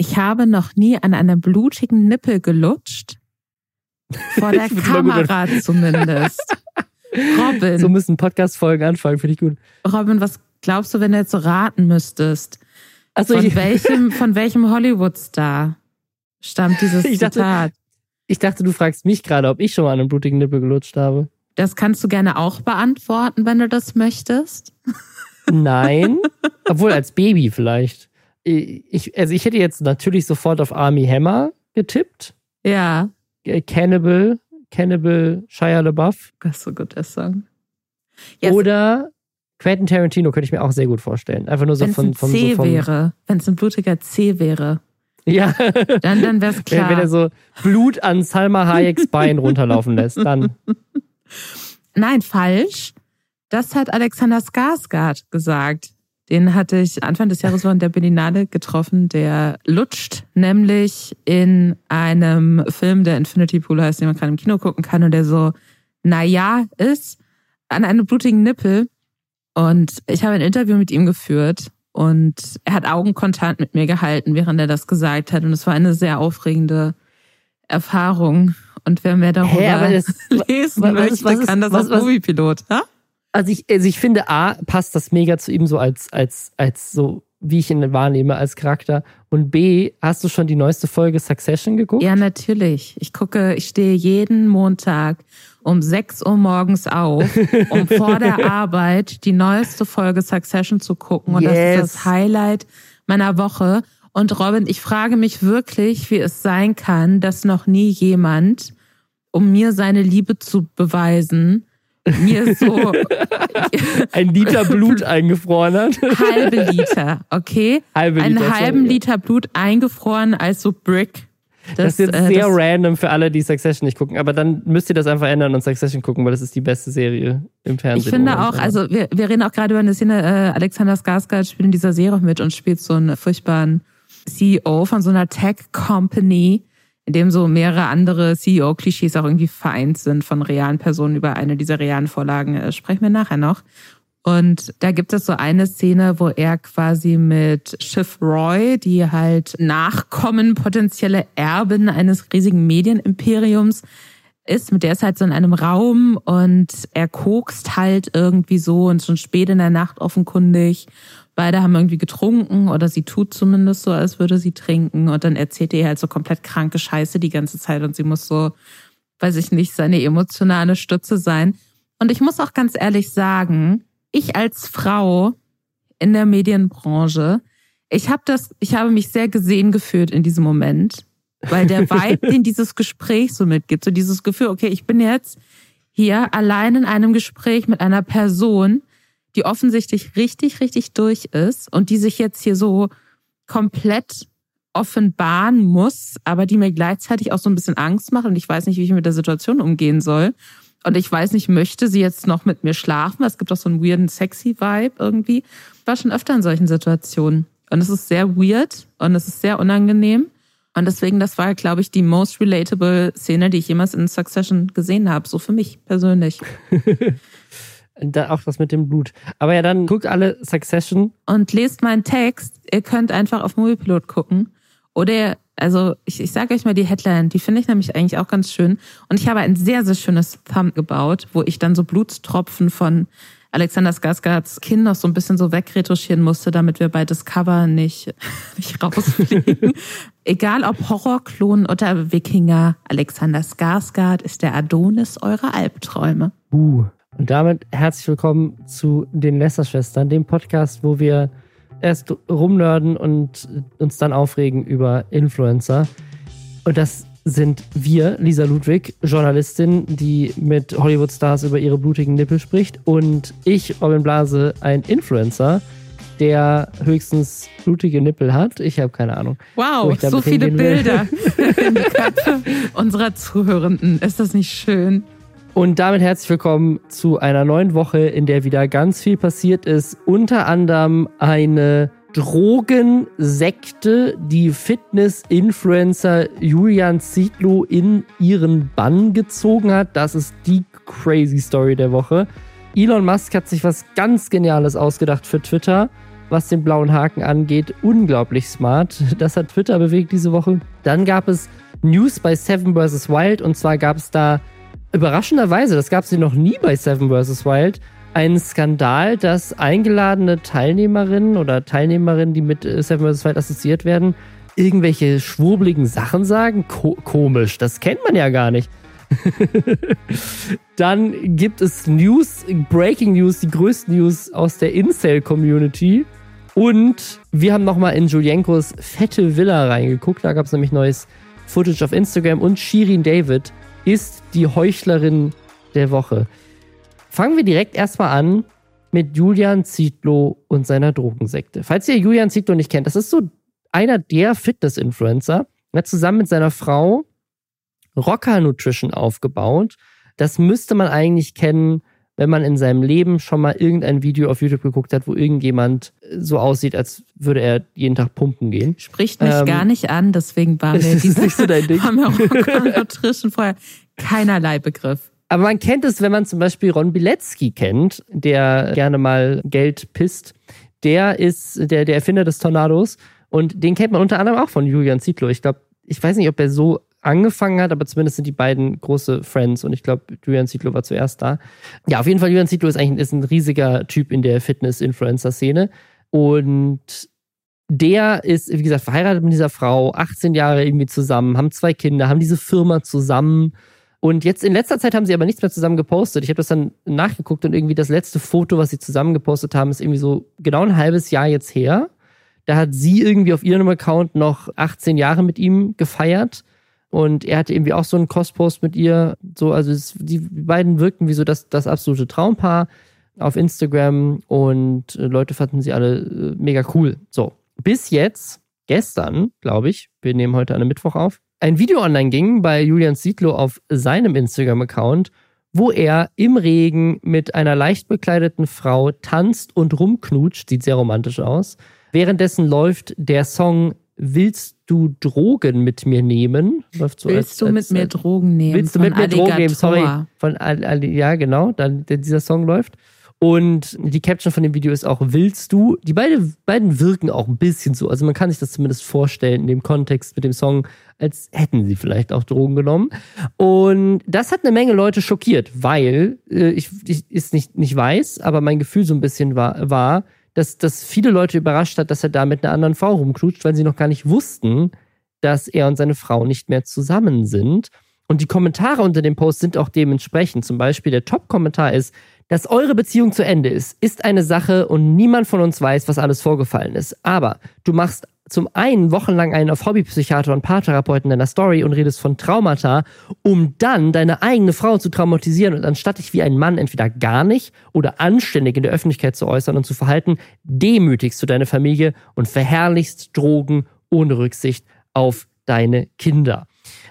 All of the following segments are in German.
Ich habe noch nie an einem blutigen Nippel gelutscht. Vor der Kamera zumindest. Robin. So müssen Podcast-Folgen anfangen, finde ich gut. Robin, was glaubst du, wenn du jetzt so raten müsstest? Also von, welchem, von welchem Hollywood-Star stammt dieses Ich dachte- Zitat? ich dachte, du fragst mich gerade, ob ich schon mal an einem blutigen Nippel gelutscht habe. Das kannst du gerne auch beantworten, wenn du das möchtest. Nein. Obwohl als Baby vielleicht. Ich, also ich hätte jetzt natürlich sofort auf Army Hammer getippt. Ja, Äh, Cannibal, Cannibal Shia LaBeouf. das ist so gut, der Song. Yes. Oder Quentin Tarantino könnte ich mir auch sehr gut vorstellen. Einfach nur so Wenn es von, ein von C so vom, wäre, wenn es ein blutiger C wäre, Ja. dann, dann wäre es Wenn, klar. wenn er so Blut an Salma Hayeks Bein runterlaufen lässt, dann. Nein, falsch. Das hat Alexander Skarsgård gesagt. Den hatte ich Anfang des Jahres in der Berlinale getroffen. Der lutscht nämlich in einem Film, der Infinity Pool heißt, den man gerade im Kino gucken kann und der so, naja, ist an einem blutigen Nippel. Und ich habe ein Interview mit ihm geführt und er hat Augenkontakt mit mir gehalten, während er das gesagt hat. Und es war eine sehr aufregende Erfahrung. Und wer mehr darüber aber das, lesen was- möchte, was ist- kann das was- was- Moviepilot. Ja? Also ich, also ich finde, A, passt das mega zu ihm so als, als, als so, wie ich ihn wahrnehme als Charakter. Und B, hast du schon die neueste Folge Succession geguckt? ja, natürlich. Ich gucke, ich stehe jeden Montag um 6 Uhr morgens auf, um vor der Arbeit die neueste Folge Succession zu gucken. Und das Yes. ist das Highlight meiner Woche. Und Robin, ich frage mich wirklich, wie es sein kann, dass noch nie jemand, um mir seine Liebe zu beweisen, mir so Ein Liter Blut eingefroren hat. halbe Liter, okay? Halbe einen Liter, halben sorry. Liter Blut eingefroren als so Brick. Das, ist jetzt äh, sehr das- random für alle, die Succession nicht gucken. Aber dann müsst ihr das einfach ändern und Succession gucken, weil das ist die beste Serie im Fernsehen. Ich finde auch, also wir, wir reden auch gerade über eine Szene, äh, Alexander Skarsgård spielt in dieser Serie mit und spielt so einen furchtbaren CEO von so einer Tech-Company, in dem so mehrere andere CEO-Klischees auch irgendwie vereint sind von realen Personen über eine dieser realen Vorlagen. Äh, sprechen wir nachher noch. Und da gibt es so eine Szene, wo er quasi mit Schiff Roy, die halt Nachkommen, potenzielle Erben eines riesigen Medienimperiums ist, mit der ist halt so in einem Raum und er kokst halt irgendwie so und schon spät in der Nacht offenkundig. Beide haben irgendwie getrunken oder sie tut zumindest so, als würde sie trinken und dann erzählt er ihr halt so komplett kranke Scheiße die ganze Zeit und sie muss so, weiß ich nicht, seine emotionale Stütze sein. Und ich muss auch ganz ehrlich sagen, ich als Frau in der Medienbranche, ich habe das, ich habe mich sehr gesehen gefühlt in diesem Moment, weil der Vibe, den dieses Gespräch so mitgibt, so dieses Gefühl, okay, ich bin jetzt hier allein in einem Gespräch mit einer Person, die offensichtlich richtig, richtig durch ist und die sich jetzt hier so komplett offenbaren muss, aber die mir gleichzeitig auch so ein bisschen Angst macht und ich weiß nicht, wie ich mit der Situation umgehen soll. Und ich weiß nicht, möchte sie jetzt noch mit mir schlafen? Es gibt auch so einen weirden, sexy Vibe irgendwie. Ich war schon öfter in solchen Situationen. Und es ist sehr weird und es ist sehr unangenehm. Und deswegen, das war, glaube ich, die most relatable Szene, die ich jemals in Succession gesehen habe. So für mich persönlich. Da auch das mit dem Blut. Aber ja, dann guckt alle Succession. Und lest meinen Text. Ihr könnt einfach auf Moviepilot gucken. Oder, also ich, ich sage euch mal die Headline, die finde ich nämlich eigentlich auch ganz schön. Und ich habe ein sehr, sehr schönes Thumb gebaut, wo ich dann so Blutstropfen von Alexander Skarsgårds Kinn noch so ein bisschen so wegretuschieren musste, damit wir bei Discover nicht, nicht rausfliegen. Egal ob Horrorklon oder Wikinger, Alexander Skarsgård ist der Adonis eurer Albträume. Uh. Und damit herzlich willkommen zu den Lästerschwestern, dem Podcast, wo wir erst rumnörden und uns dann aufregen über Influencer. Und das sind wir, Lisa Ludwig, Journalistin, die mit Hollywood-Stars über ihre blutigen Nippel spricht. Und ich, Robin Blase, ein Influencer, der höchstens blutige Nippel hat. Ich habe keine Ahnung. Wo Wow, so viele. Bilder in die Köpfe unserer Zuhörenden. Ist das nicht schön? Und damit herzlich willkommen zu einer neuen Woche, in der wieder ganz viel passiert ist. Unter anderem eine Drogensekte, die Fitness-Influencer Julian Zietlow in ihren Bann gezogen hat. Das ist die crazy Story der Woche. Elon Musk hat sich was ganz Geniales ausgedacht für Twitter. was den blauen Haken angeht. Unglaublich smart. Das hat Twitter bewegt diese Woche. Dann gab es News bei Seven vs. Wild und zwar gab es da überraschenderweise, das gab es noch nie bei Seven vs. Wild, einen Skandal, dass eingeladene Teilnehmerinnen oder Teilnehmerinnen, die mit äh, Seven vs. Wild assoziiert werden, irgendwelche schwurbligen Sachen sagen. Ko komisch, das kennt man ja gar nicht. Dann gibt es News, Breaking News, die größten News aus der Incel-Community. Und wir haben nochmal in Julienkos fette Villa reingeguckt. Da gab es nämlich neues Footage auf Instagram. Und Shirin David ist die Heuchlerin der Woche. Fangen wir direkt erstmal an mit Julian Zietlow und seiner Drogensekte. Falls ihr Julian Zietlow nicht kennt, das ist so einer der Fitness-Influencer. Er hat zusammen mit seiner Frau Rocker Nutrition aufgebaut. Das müsste man eigentlich kennen, wenn man in seinem Leben schon mal irgendein Video auf YouTube geguckt hat, wo irgendjemand so aussieht, als würde er jeden Tag pumpen gehen. Spricht mich ähm, gar nicht an, deswegen war mir diese nicht so dein Ding. Nutrition vorher keinerlei Begriff. Aber man kennt es, wenn man zum Beispiel Ron Bilecki kennt, der gerne mal Geld pisst. Der ist der, der Erfinder des Tornados und den kennt man unter anderem auch von Julian Zietlow. Ich glaube, ich weiß nicht, ob er so angefangen hat, aber zumindest sind die beiden große Friends und ich glaube, Julian Zietlow war zuerst da. Ja, auf jeden Fall, Julian Zietlow ist eigentlich ist ein riesiger Typ in der Fitness-Influencer-Szene und der ist, wie gesagt, verheiratet mit dieser Frau, 18 Jahre irgendwie zusammen, haben zwei Kinder, haben diese Firma zusammen. Und jetzt in letzter Zeit haben sie aber nichts mehr zusammen gepostet. Ich habe das dann nachgeguckt und irgendwie das letzte Foto, was sie zusammen gepostet haben, ist irgendwie so genau ein halbes Jahr jetzt her. Da hat sie irgendwie auf ihrem Account noch 18 Jahre mit ihm gefeiert. Und er hatte irgendwie auch so einen Cross-Post mit ihr. So, also es, die beiden wirkten wie so das, das absolute Traumpaar auf Instagram und äh, Leute fanden sie alle äh, mega cool. So, bis jetzt, gestern, glaube ich, wir nehmen heute an einem Mittwoch auf, ein Video online ging bei Julian Siedlow auf seinem Instagram-Account, wo er im Regen mit einer leicht bekleideten Frau tanzt und rumknutscht, sieht sehr romantisch aus. Währenddessen läuft der Song Willst du Drogen mit mir nehmen? Läuft so willst als, du mit als, mir Drogen nehmen? Willst du mit mir Drogen nehmen? Sorry. Von, ja, genau, dann dieser Song läuft. Und die Caption von dem Video ist auch Willst du? Die beide, beiden wirken auch ein bisschen so. Also man kann sich das zumindest vorstellen in dem Kontext mit dem Song, als hätten sie vielleicht auch Drogen genommen. Und das hat eine Menge Leute schockiert, weil äh, ich, ich es nicht, nicht weiß, aber mein Gefühl so ein bisschen war, war dass das viele Leute überrascht hat, dass er da mit einer anderen Frau rumknutscht, weil sie noch gar nicht wussten, dass er und seine Frau nicht mehr zusammen sind. Und die Kommentare unter dem Post sind auch dementsprechend. Zum Beispiel der Top-Kommentar ist, dass eure Beziehung zu Ende ist, ist eine Sache und niemand von uns weiß, was alles vorgefallen ist. Aber du machst zum einen wochenlang einen auf Hobbypsychiater und Paartherapeuten in deiner Story und redest von Traumata, um dann deine eigene Frau zu traumatisieren und anstatt dich wie ein Mann entweder gar nicht oder anständig in der Öffentlichkeit zu äußern und zu verhalten, demütigst du deine Familie und verherrlichst Drogen ohne Rücksicht auf deine Kinder.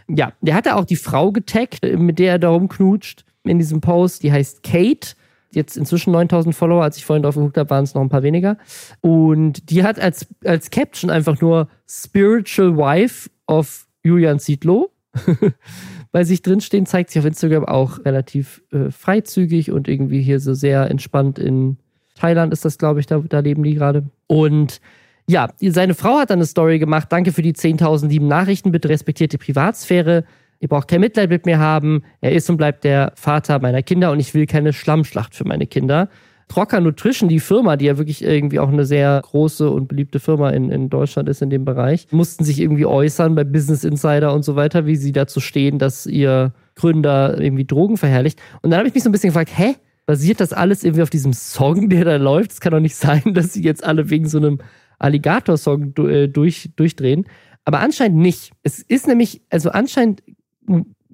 Ja, der hat da auch die Frau getaggt, mit der er darum knutscht in diesem Post, die heißt Kate jetzt inzwischen 9000 Follower. Als ich vorhin drauf geguckt habe, waren es noch ein paar weniger. Und die hat als, als Caption einfach nur Spiritual Wife of Julian Zietlow bei sich drinstehen. Zeigt sich auf Instagram auch relativ äh, freizügig und irgendwie hier so sehr entspannt in Thailand ist das, glaube ich, da, da leben die gerade. Und ja, seine Frau hat dann eine Story gemacht. Danke für die 10.000 lieben Nachrichten. Bitte respektiert die Privatsphäre. Ihr braucht kein Mitleid mit mir haben. Er ist und bleibt der Vater meiner Kinder und ich will keine Schlammschlacht für meine Kinder. Trocker Nutrition, die Firma, die ja wirklich irgendwie auch eine sehr große und beliebte Firma in, in Deutschland ist in dem Bereich, mussten sich irgendwie äußern bei Business Insider und so weiter, wie sie dazu stehen, dass ihr Gründer irgendwie Drogen verherrlicht. Und dann habe ich mich so ein bisschen gefragt, hä? Basiert das alles irgendwie auf diesem Song, der da läuft? Es kann doch nicht sein, dass sie jetzt alle wegen so einem Alligator-Song äh, durch, durchdrehen. Aber anscheinend nicht. Es ist nämlich, also anscheinend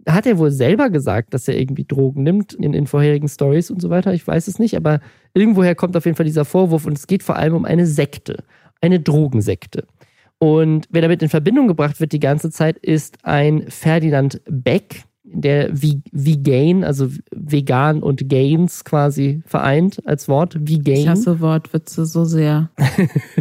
hat er wohl selber gesagt, dass er irgendwie Drogen nimmt in, in vorherigen Stories und so weiter. Ich weiß es nicht, aber irgendwoher kommt auf jeden Fall dieser Vorwurf und es geht vor allem um eine Sekte, eine Drogensekte. Und wer damit in Verbindung gebracht wird die ganze Zeit, ist ein Ferdinand Beck, der Vegan, also vegan und Gains quasi vereint als Wort. Vegan. Ich hasse Wortwitze so sehr.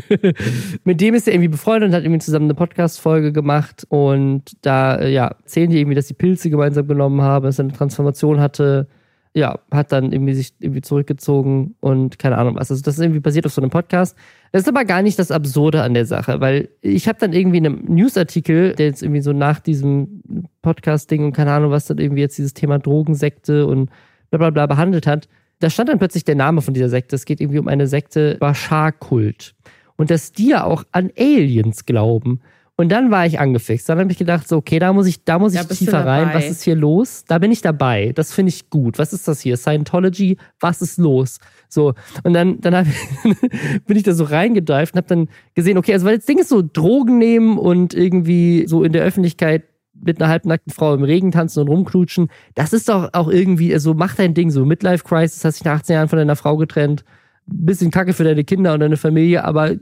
Mit dem ist er irgendwie befreundet und hat irgendwie zusammen eine Podcast-Folge gemacht und da, äh, ja, erzählen die irgendwie, dass sie Pilze gemeinsam genommen haben, dass er eine Transformation hatte. Ja, hat dann irgendwie sich irgendwie zurückgezogen und keine Ahnung was. Also das ist irgendwie basiert auf so einem Podcast. Das ist aber gar nicht das Absurde an der Sache, weil ich habe dann irgendwie in einem Newsartikel, der jetzt irgendwie so nach diesem Podcast-Ding und keine Ahnung, was dann irgendwie jetzt dieses Thema Drogensekte und bla bla bla behandelt hat, da stand dann plötzlich der Name von dieser Sekte. Es geht irgendwie um eine Sekte Bashar-Kult. Und dass die ja auch an Aliens glauben. Und dann war ich angefixt. Dann habe ich gedacht, so, okay, da muss ich, da muss ich tiefer rein. Was ist hier los? Da bin ich dabei. Das finde ich gut. Was ist das hier? Scientology? Was ist los? So. Und dann, dann ich, bin ich da so reingedeift und habe dann gesehen, okay, also weil das Ding ist so Drogen nehmen und irgendwie so in der Öffentlichkeit mit einer halbnackten Frau im Regen tanzen und rumknutschen, das ist doch auch irgendwie, also mach dein Ding so. Midlife Crisis, hast dich nach 18 Jahren von deiner Frau getrennt, bisschen Kacke für deine Kinder und deine Familie, aber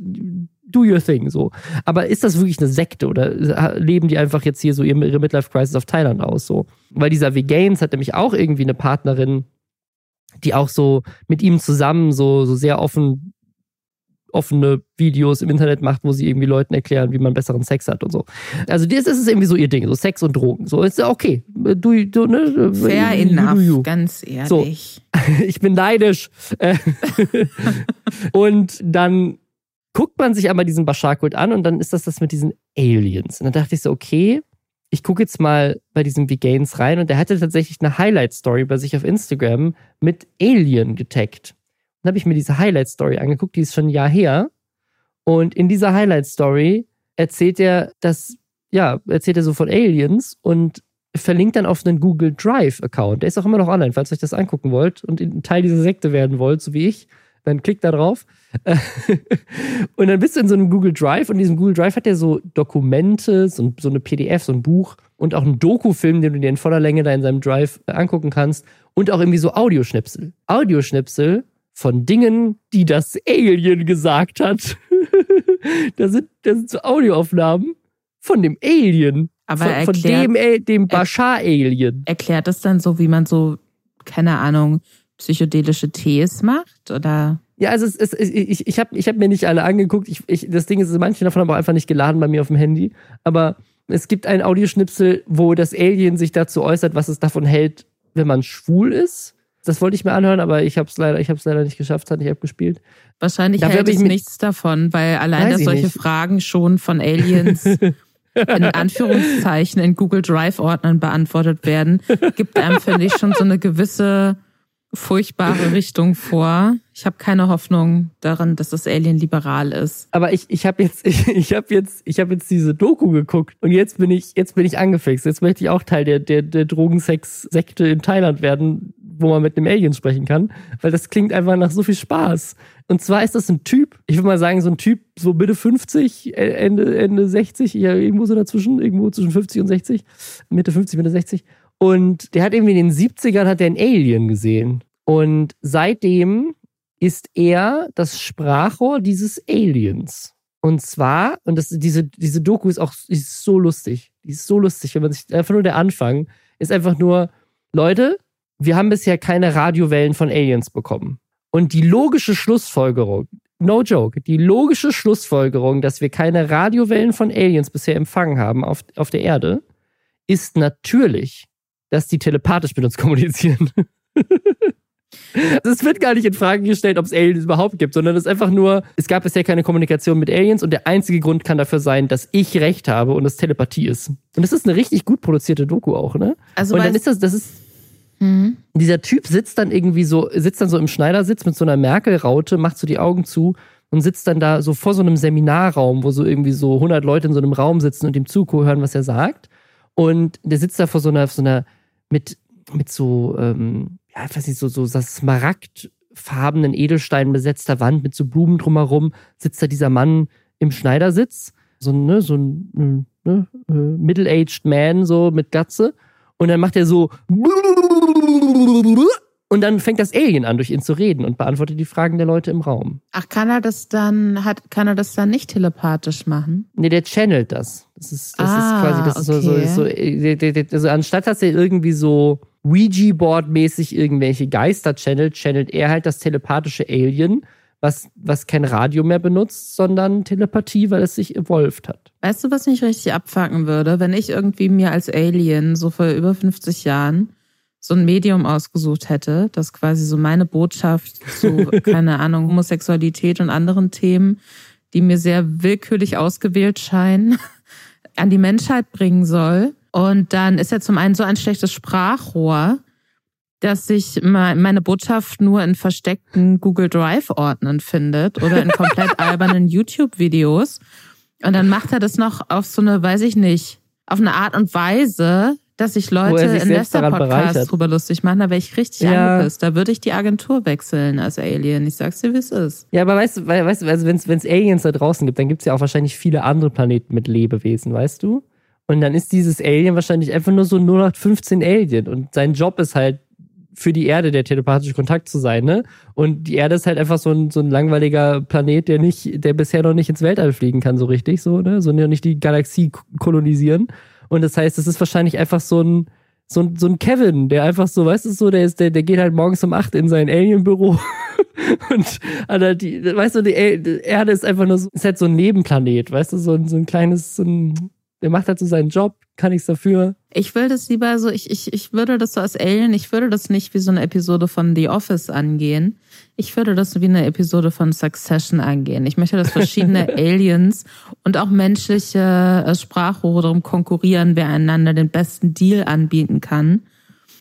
do your thing, so. Aber ist das wirklich eine Sekte oder leben die einfach jetzt hier so ihre Midlife Crisis auf Thailand aus, so? Weil dieser Vegains hat nämlich auch irgendwie eine Partnerin, die auch so mit ihm zusammen so, so sehr offen offene Videos im Internet macht, wo sie irgendwie Leuten erklären, wie man besseren Sex hat und so. Also das ist irgendwie so ihr Ding, so Sex und Drogen. So ist ja okay. Du, du, ne? Fair enough, du, du. ganz ehrlich. So. Ich bin neidisch. und dann guckt man sich aber diesen Bashar-Kult an und dann ist das das mit diesen Aliens. Und dann dachte ich so, okay, ich gucke jetzt mal bei diesem Vegains rein und der hatte tatsächlich eine Highlight-Story bei sich auf Instagram mit Alien getaggt. Dann habe ich mir diese Highlight-Story angeguckt, die ist schon ein Jahr her. Und in dieser Highlight-Story erzählt er, dass, ja, erzählt er so von Aliens und verlinkt dann auf einen Google Drive-Account. Der ist auch immer noch online, falls ihr euch das angucken wollt und Teil dieser Sekte werden wollt, so wie ich. Dann klickt da drauf. und dann bist du in so einem Google Drive und in diesem Google Drive hat er so Dokumente, so, so eine PDF, so ein Buch und auch einen Doku-Film, den du dir in voller Länge da in seinem Drive angucken kannst und auch irgendwie so Audioschnipsel. Audioschnipsel von Dingen, die das Alien gesagt hat. da, sind, da sind so Audioaufnahmen von dem Alien. Aber von, erklärt, von dem, dem Bashar-Alien. Erklärt das dann so, wie man so, keine Ahnung, psychedelische Tees macht? Oder? Ja, also es, es, ich, ich habe ich hab mir nicht alle angeguckt. Ich, ich, das Ding ist, manche davon haben auch einfach nicht geladen bei mir auf dem Handy. Aber es gibt einen Audioschnipsel, wo das Alien sich dazu äußert, was es davon hält, wenn man schwul ist. Das wollte ich mir anhören, aber ich habe es leider, leider nicht geschafft, hat nicht abgespielt. Wahrscheinlich Dafür hält es nichts davon, weil allein, dass solche nicht. Fragen schon von Aliens in Anführungszeichen in Google Drive-Ordnern beantwortet werden, gibt einem, finde ich, schon so eine gewisse furchtbare Richtung vor. Ich habe keine Hoffnung daran, dass das Alien liberal ist. Aber ich, ich habe jetzt ich, ich habe jetzt ich habe jetzt diese Doku geguckt und jetzt bin ich jetzt bin ich angefixt. Jetzt möchte ich auch Teil der der, der Drogensex Sekte in Thailand werden, wo man mit einem Alien sprechen kann, weil das klingt einfach nach so viel Spaß. Und zwar ist das ein Typ, ich würde mal sagen, so ein Typ, so Mitte 50, äh, Ende, Ende 60, ja, irgendwo so dazwischen, irgendwo zwischen 50 und 60, Mitte 50, Mitte 60. Und der hat irgendwie in den 70ern hat er ein Alien gesehen. Und seitdem ist er das Sprachrohr dieses Aliens. Und zwar, und das, diese, diese Doku ist auch ist so lustig. Die ist so lustig, wenn man sich einfach nur der Anfang ist einfach nur, Leute, wir haben bisher keine Radiowellen von Aliens bekommen. Und die logische Schlussfolgerung, no joke, die logische Schlussfolgerung, dass wir keine Radiowellen von Aliens bisher empfangen haben auf, auf der Erde, ist natürlich, dass die telepathisch mit uns kommunizieren. Es wird gar nicht in Frage gestellt, ob es Aliens überhaupt gibt, sondern es ist einfach nur, es gab bisher keine Kommunikation mit Aliens und der einzige Grund kann dafür sein, dass ich recht habe und es Telepathie ist. Und das ist eine richtig gut produzierte Doku auch, ne? Also und dann ist das, das ist, Mhm. Dieser Typ sitzt dann irgendwie so, sitzt dann so im Schneidersitz mit so einer Merkel-Raute, macht so die Augen zu und sitzt dann da so vor so einem Seminarraum, wo so irgendwie so 100 Leute in so einem Raum sitzen und ihm zuhören, was er sagt. Und der sitzt da vor so einer, so einer mit, mit so, ähm, ja, ich weiß nicht, so, so smaragdfarbenen Edelsteinen besetzter Wand mit so Blumen drumherum, sitzt da dieser Mann im Schneidersitz. So, ne, so ein ne, äh, middle-aged man, so mit Gatze. Und dann macht er so und dann fängt das Alien an, durch ihn zu reden und beantwortet die Fragen der Leute im Raum. Ach, kann er das dann, hat, kann er das dann nicht telepathisch machen? Nee, der channelt das. Das ist, das ah, ist quasi, das okay. ist so, so, so, also anstatt dass er irgendwie so Ouija-Board-mäßig irgendwelche Geister channelt, channelt er halt das telepathische Alien was, was kein Radio mehr benutzt, sondern Telepathie, weil es sich evolved hat. Weißt du, was mich richtig abfacken würde, wenn ich irgendwie mir als Alien so vor über 50 Jahren so ein Medium ausgesucht hätte, das quasi so meine Botschaft zu, keine Ahnung, Homosexualität und anderen Themen, die mir sehr willkürlich ausgewählt scheinen, an die Menschheit bringen soll. Und dann ist er zum einen so ein schlechtes Sprachrohr, dass sich meine Botschaft nur in versteckten Google Drive-Ordnern findet oder in komplett albernen YouTube-Videos. Und dann macht er das noch auf so eine, weiß ich nicht, auf eine Art und Weise, dass sich Leute sich in Lester-Podcasts drüber lustig machen. Da wäre ich richtig ja. angepisst. Da würde ich die Agentur wechseln als Alien. Ich sag's dir, wie es ist. Ja, aber weißt du, weißt also wenn es Aliens da draußen gibt, dann gibt's ja auch wahrscheinlich viele andere Planeten mit Lebewesen, weißt du? Und dann ist dieses Alien wahrscheinlich einfach nur so 0815 Alien. Und sein Job ist halt, für die Erde der telepathische Kontakt zu sein, ne? Und die Erde ist halt einfach so ein, so ein langweiliger Planet, der nicht, der bisher noch nicht ins Weltall fliegen kann, so richtig, so, ne? So nicht die Galaxie kolonisieren. Und das heißt, es ist wahrscheinlich einfach so ein, so ein, so ein Kevin, der einfach so, weißt du, so, der ist, der, der geht halt morgens um acht in sein Alien-Büro und also die, weißt du, die Erde ist einfach nur so, ist halt so ein Nebenplanet, weißt du, so ein, so ein kleines, so ein, der macht halt so seinen Job, kann nichts dafür. Ich will das lieber so, ich, ich, ich würde das so als Alien, ich würde das nicht wie so eine Episode von The Office angehen. Ich würde das wie eine Episode von Succession angehen. Ich möchte, dass verschiedene Aliens und auch menschliche äh, Sprachrohre darum konkurrieren, wer einander den besten Deal anbieten kann.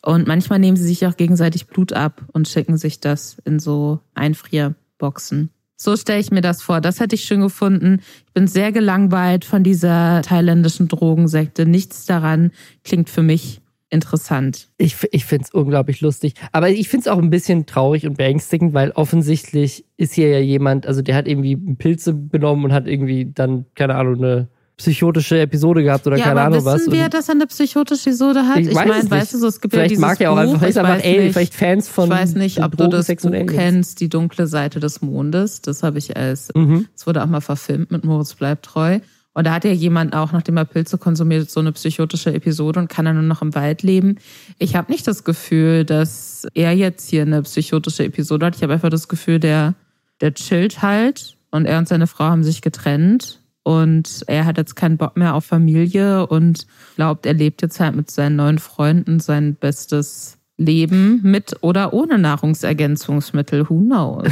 Und manchmal nehmen sie sich auch gegenseitig Blut ab und schicken sich das in so Einfrierboxen. So stelle ich mir das vor. Das hätte ich schön gefunden. Ich bin sehr gelangweilt von dieser thailändischen Drogensekte. Nichts daran klingt für mich interessant. Ich, ich finde es unglaublich lustig. Aber ich finde es auch ein bisschen traurig und beängstigend, weil offensichtlich ist hier ja jemand, also der hat irgendwie Pilze genommen und hat irgendwie dann, keine Ahnung, eine psychotische Episode gehabt oder ja, keine Ahnung was. Wissen wir, dass er eine psychotische Episode hat? Ich, ich meine, weißt du, so, es gibt vielleicht ja dieses mag er auch Buch, einfach, vielleicht, aber ey, vielleicht Fans von Ich weiß nicht, ob du das Buch kennst, Die dunkle Seite des Mondes. Das habe ich als, es mhm. wurde auch mal verfilmt mit Moritz bleibt treu. Und da hat ja jemand auch, nachdem er Pilze konsumiert, so eine psychotische Episode und kann dann nur noch im Wald leben. Ich habe nicht das Gefühl, dass er jetzt hier eine psychotische Episode hat. Ich habe einfach das Gefühl, der, der chillt halt und er und seine Frau haben sich getrennt und er hat jetzt keinen Bock mehr auf Familie und glaubt, er lebt jetzt halt mit seinen neuen Freunden sein bestes Leben mit oder ohne Nahrungsergänzungsmittel. Who knows?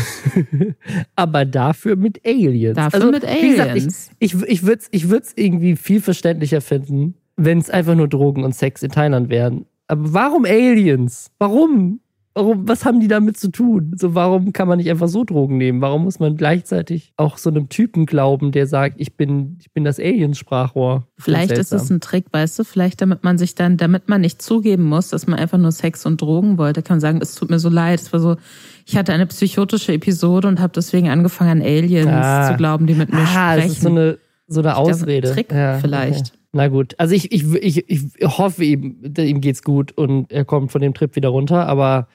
Aber dafür mit Aliens. Dafür also, mit Aliens. Gesagt, ich ich, ich würde es ich würd's irgendwie viel verständlicher finden, wenn es einfach nur Drogen und Sex in Thailand wären. Aber warum Aliens? Warum? Warum, was haben die damit zu tun? So, warum kann man nicht einfach so Drogen nehmen? Warum muss man gleichzeitig auch so einem Typen glauben, der sagt, ich bin, ich bin das Aliensprachrohr? Vielleicht ist es ein Trick, weißt du? Vielleicht, damit man sich dann, damit man nicht zugeben muss, dass man einfach nur Sex und Drogen wollte, kann man sagen, es tut mir so leid. Es war so, ich hatte eine psychotische Episode und habe deswegen angefangen, an Aliens ah. zu glauben, die mit mir ah, sprechen. Das ist so eine, so eine Ausrede. Glaube, Trick ja, vielleicht. Okay. Na gut, also ich, ich, ich, ich hoffe ihm, ihm geht's gut und er kommt von dem Trip wieder runter, aber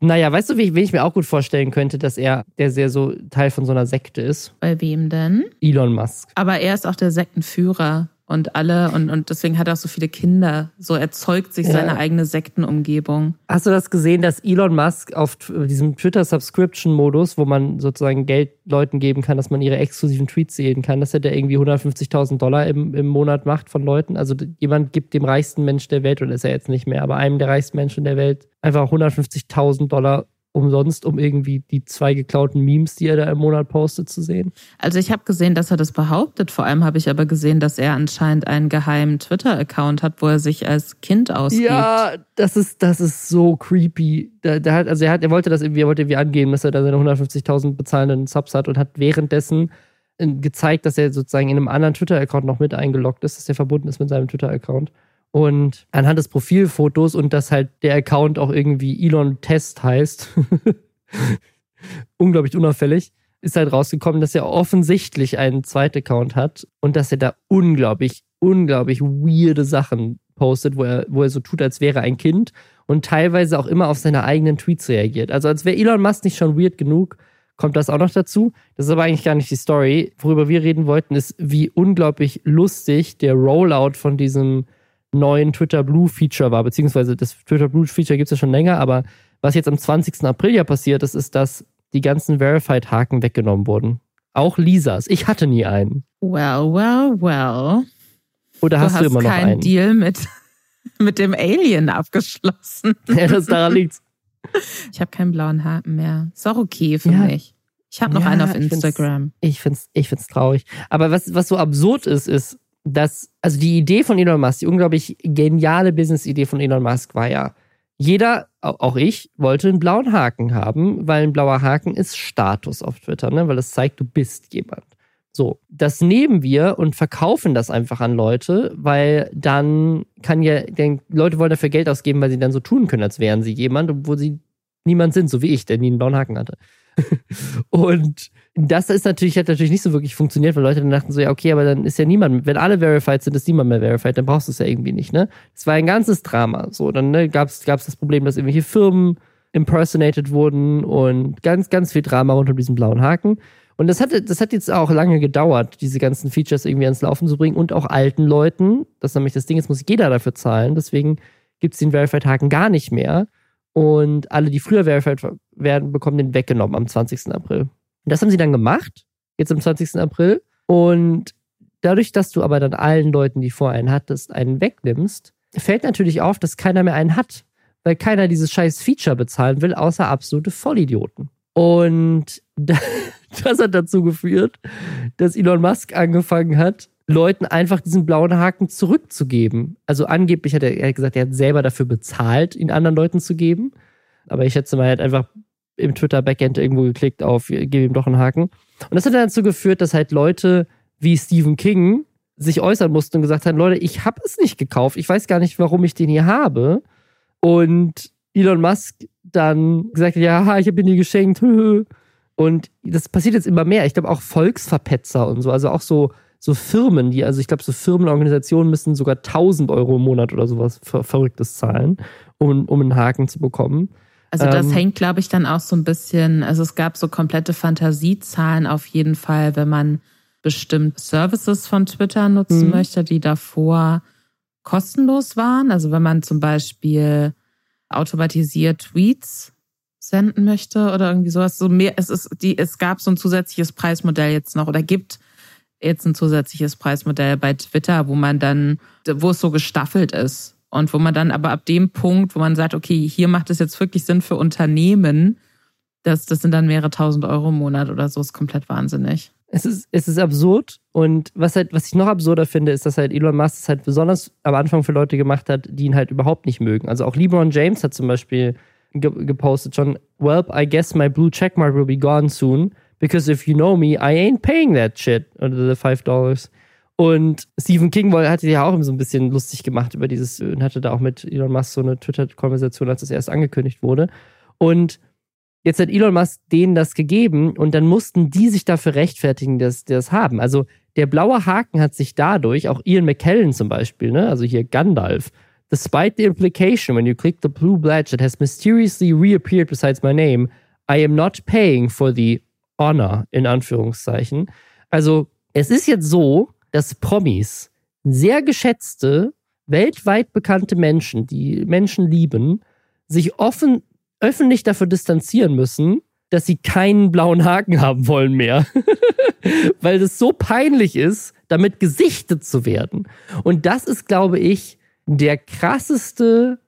naja, weißt du, wie, wen ich mir auch gut vorstellen könnte, dass er, der sehr so Teil von so einer Sekte ist? Bei wem denn? Elon Musk. Aber er ist auch der Sektenführer und alle und, und deswegen hat er auch so viele Kinder. So erzeugt sich ja. seine eigene Sektenumgebung. Hast du das gesehen, dass Elon Musk auf diesem Twitter-Subscription-Modus, wo man sozusagen Geld Leuten geben kann, dass man ihre exklusiven Tweets sehen kann, dass er da irgendwie 150.000 Dollar im, im Monat macht von Leuten? Also jemand gibt dem reichsten Mensch der Welt, und ist er jetzt nicht mehr, aber einem der reichsten Menschen der Welt einfach 150.000 Dollar umsonst, um irgendwie die zwei geklauten Memes, die er da im Monat postet, zu sehen? Also ich habe gesehen, dass er das behauptet. Vor allem habe ich aber gesehen, dass er anscheinend einen geheimen Twitter-Account hat, wo er sich als Kind ausgibt. Ja, das ist, das ist so creepy. Der, der hat, also er, hat, er wollte das irgendwie, er wollte irgendwie angeben, dass er da seine 150.000 bezahlenden Subs hat und hat währenddessen äh, gezeigt, dass er sozusagen in einem anderen Twitter-Account noch mit eingeloggt ist, dass er verbunden ist mit seinem Twitter-Account. Und anhand des Profilfotos und dass halt der Account auch irgendwie Elon Test heißt, unglaublich unauffällig, ist halt rausgekommen, dass er offensichtlich einen zweiten Account hat und dass er da unglaublich, unglaublich weirde Sachen postet, wo er, wo er so tut, als wäre ein Kind und teilweise auch immer auf seine eigenen Tweets reagiert. Also als wäre Elon Musk nicht schon weird genug, kommt das auch noch dazu. Das ist aber eigentlich gar nicht die Story. Worüber wir reden wollten, ist, wie unglaublich lustig der Rollout von diesem neuen Twitter Blue Feature war, beziehungsweise das Twitter Blue Feature gibt es ja schon länger, aber was jetzt am 20. April ja passiert ist, ist, dass die ganzen Verified-Haken weggenommen wurden. Auch Lisas. Ich hatte nie einen. Well, well, well. Oder hast du, hast immer noch einen? Deal mit, mit dem Alien abgeschlossen. Ja, das daran liegt's. Ich habe keinen blauen Haken mehr. Ist auch okay für Ja. mich. Ich habe noch Ja, einen auf ich find's- Instagram. Ich find's, ich find's traurig. Aber was, was so absurd ist, ist, dass, also die Idee von Elon Musk, die unglaublich geniale Business-Idee von Elon Musk war ja, jeder, au- auch ich, wollte einen blauen Haken haben, weil ein blauer Haken ist Status auf Twitter, ne? weil das zeigt, du bist jemand. So, das nehmen wir und verkaufen das einfach an Leute, weil dann kann ja, denn Leute wollen dafür Geld ausgeben, weil sie dann so tun können, als wären sie jemand, obwohl sie niemand sind, so wie ich, der nie einen blauen Haken hatte. und das ist natürlich, hat natürlich nicht so wirklich funktioniert, weil Leute dann dachten so, ja, okay, aber dann ist ja niemand, wenn alle verified sind, ist niemand mehr verified, dann brauchst du es ja irgendwie nicht, ne? Es war ein ganzes Drama. So, dann ne, gab es das Problem, dass irgendwelche Firmen impersonated wurden und ganz, ganz viel Drama rund um diesen blauen Haken. Und das hat, das hat jetzt auch lange gedauert, diese ganzen Features irgendwie ans Laufen zu bringen und auch alten Leuten. Das ist nämlich das Ding, jetzt muss jeder dafür zahlen. Deswegen gibt es den Verified-Haken gar nicht mehr. Und alle, die früher verified werden, bekommen den weggenommen am 20. April. Und das haben sie dann gemacht, jetzt am 20. April. Und dadurch, dass du aber dann allen Leuten, die vorher einen hattest, einen wegnimmst, fällt natürlich auf, dass keiner mehr einen hat. Weil keiner dieses scheiß Feature bezahlen will, außer absolute Vollidioten. Und das hat dazu geführt, dass Elon Musk angefangen hat, Leuten einfach diesen blauen Haken zurückzugeben. Also angeblich hat er, er hat gesagt, er hat selber dafür bezahlt, ihn anderen Leuten zu geben. Aber ich schätze mal, er hat einfach im Twitter-Backend irgendwo geklickt auf, gebe ihm doch einen Haken. Und das hat dann dazu geführt, dass halt Leute wie Stephen King sich äußern mussten und gesagt haben, Leute, ich habe es nicht gekauft. Ich weiß gar nicht, warum ich den hier habe. Und Elon Musk dann gesagt hat, ja, ich habe ihn dir geschenkt. Und das passiert jetzt immer mehr. Ich glaube auch Volksverpetzer und so, also auch so, so Firmen, die, also ich glaube, so Firmenorganisationen müssen sogar 1000 Euro im Monat oder sowas ver Verrücktes zahlen, um, um einen Haken zu bekommen. Also das Ähm, hängt, glaube ich, dann auch so ein bisschen, also es gab so komplette Fantasiezahlen auf jeden Fall, wenn man bestimmt Services von Twitter nutzen Mhm. möchte, die davor kostenlos waren. Also wenn man zum Beispiel automatisiert Tweets senden möchte oder irgendwie sowas. So mehr, es ist die, es gab so ein zusätzliches Preismodell jetzt noch oder gibt jetzt ein zusätzliches Preismodell bei Twitter, wo man dann, wo es so gestaffelt ist und wo man dann aber ab dem Punkt, wo man sagt, okay, hier macht es jetzt wirklich Sinn für Unternehmen, das, das sind dann mehrere tausend Euro im Monat oder so, ist komplett wahnsinnig. Es ist, es ist absurd. Und was halt, was ich noch absurder finde, ist, dass halt Elon Musk es halt besonders am Anfang für Leute gemacht hat, die ihn halt überhaupt nicht mögen. Also auch LeBron James hat zum Beispiel ge gepostet schon, well, I guess my blue checkmark will be gone soon, because if you know me, I ain't paying that shit. Oder the five dollars. Und Stephen King hatte ja auch so ein bisschen lustig gemacht über dieses und hatte da auch mit Elon Musk so eine Twitter-Konversation, als das erst angekündigt wurde. Und Jetzt hat Elon Musk denen das gegeben und dann mussten die sich dafür rechtfertigen, dass die das haben. Also der blaue Haken hat sich dadurch, auch Ian McKellen zum Beispiel, ne, also hier Gandalf, despite the implication when you click the blue badge that has mysteriously reappeared besides my name, I am not paying for the honor, in Anführungszeichen. Also es ist jetzt so, dass Promis, sehr geschätzte, weltweit bekannte Menschen, die Menschen lieben, sich offen öffentlich dafür distanzieren müssen, dass sie keinen blauen Haken haben wollen mehr. Weil das so peinlich ist, damit gesichtet zu werden. Und das ist, glaube ich, der krasseste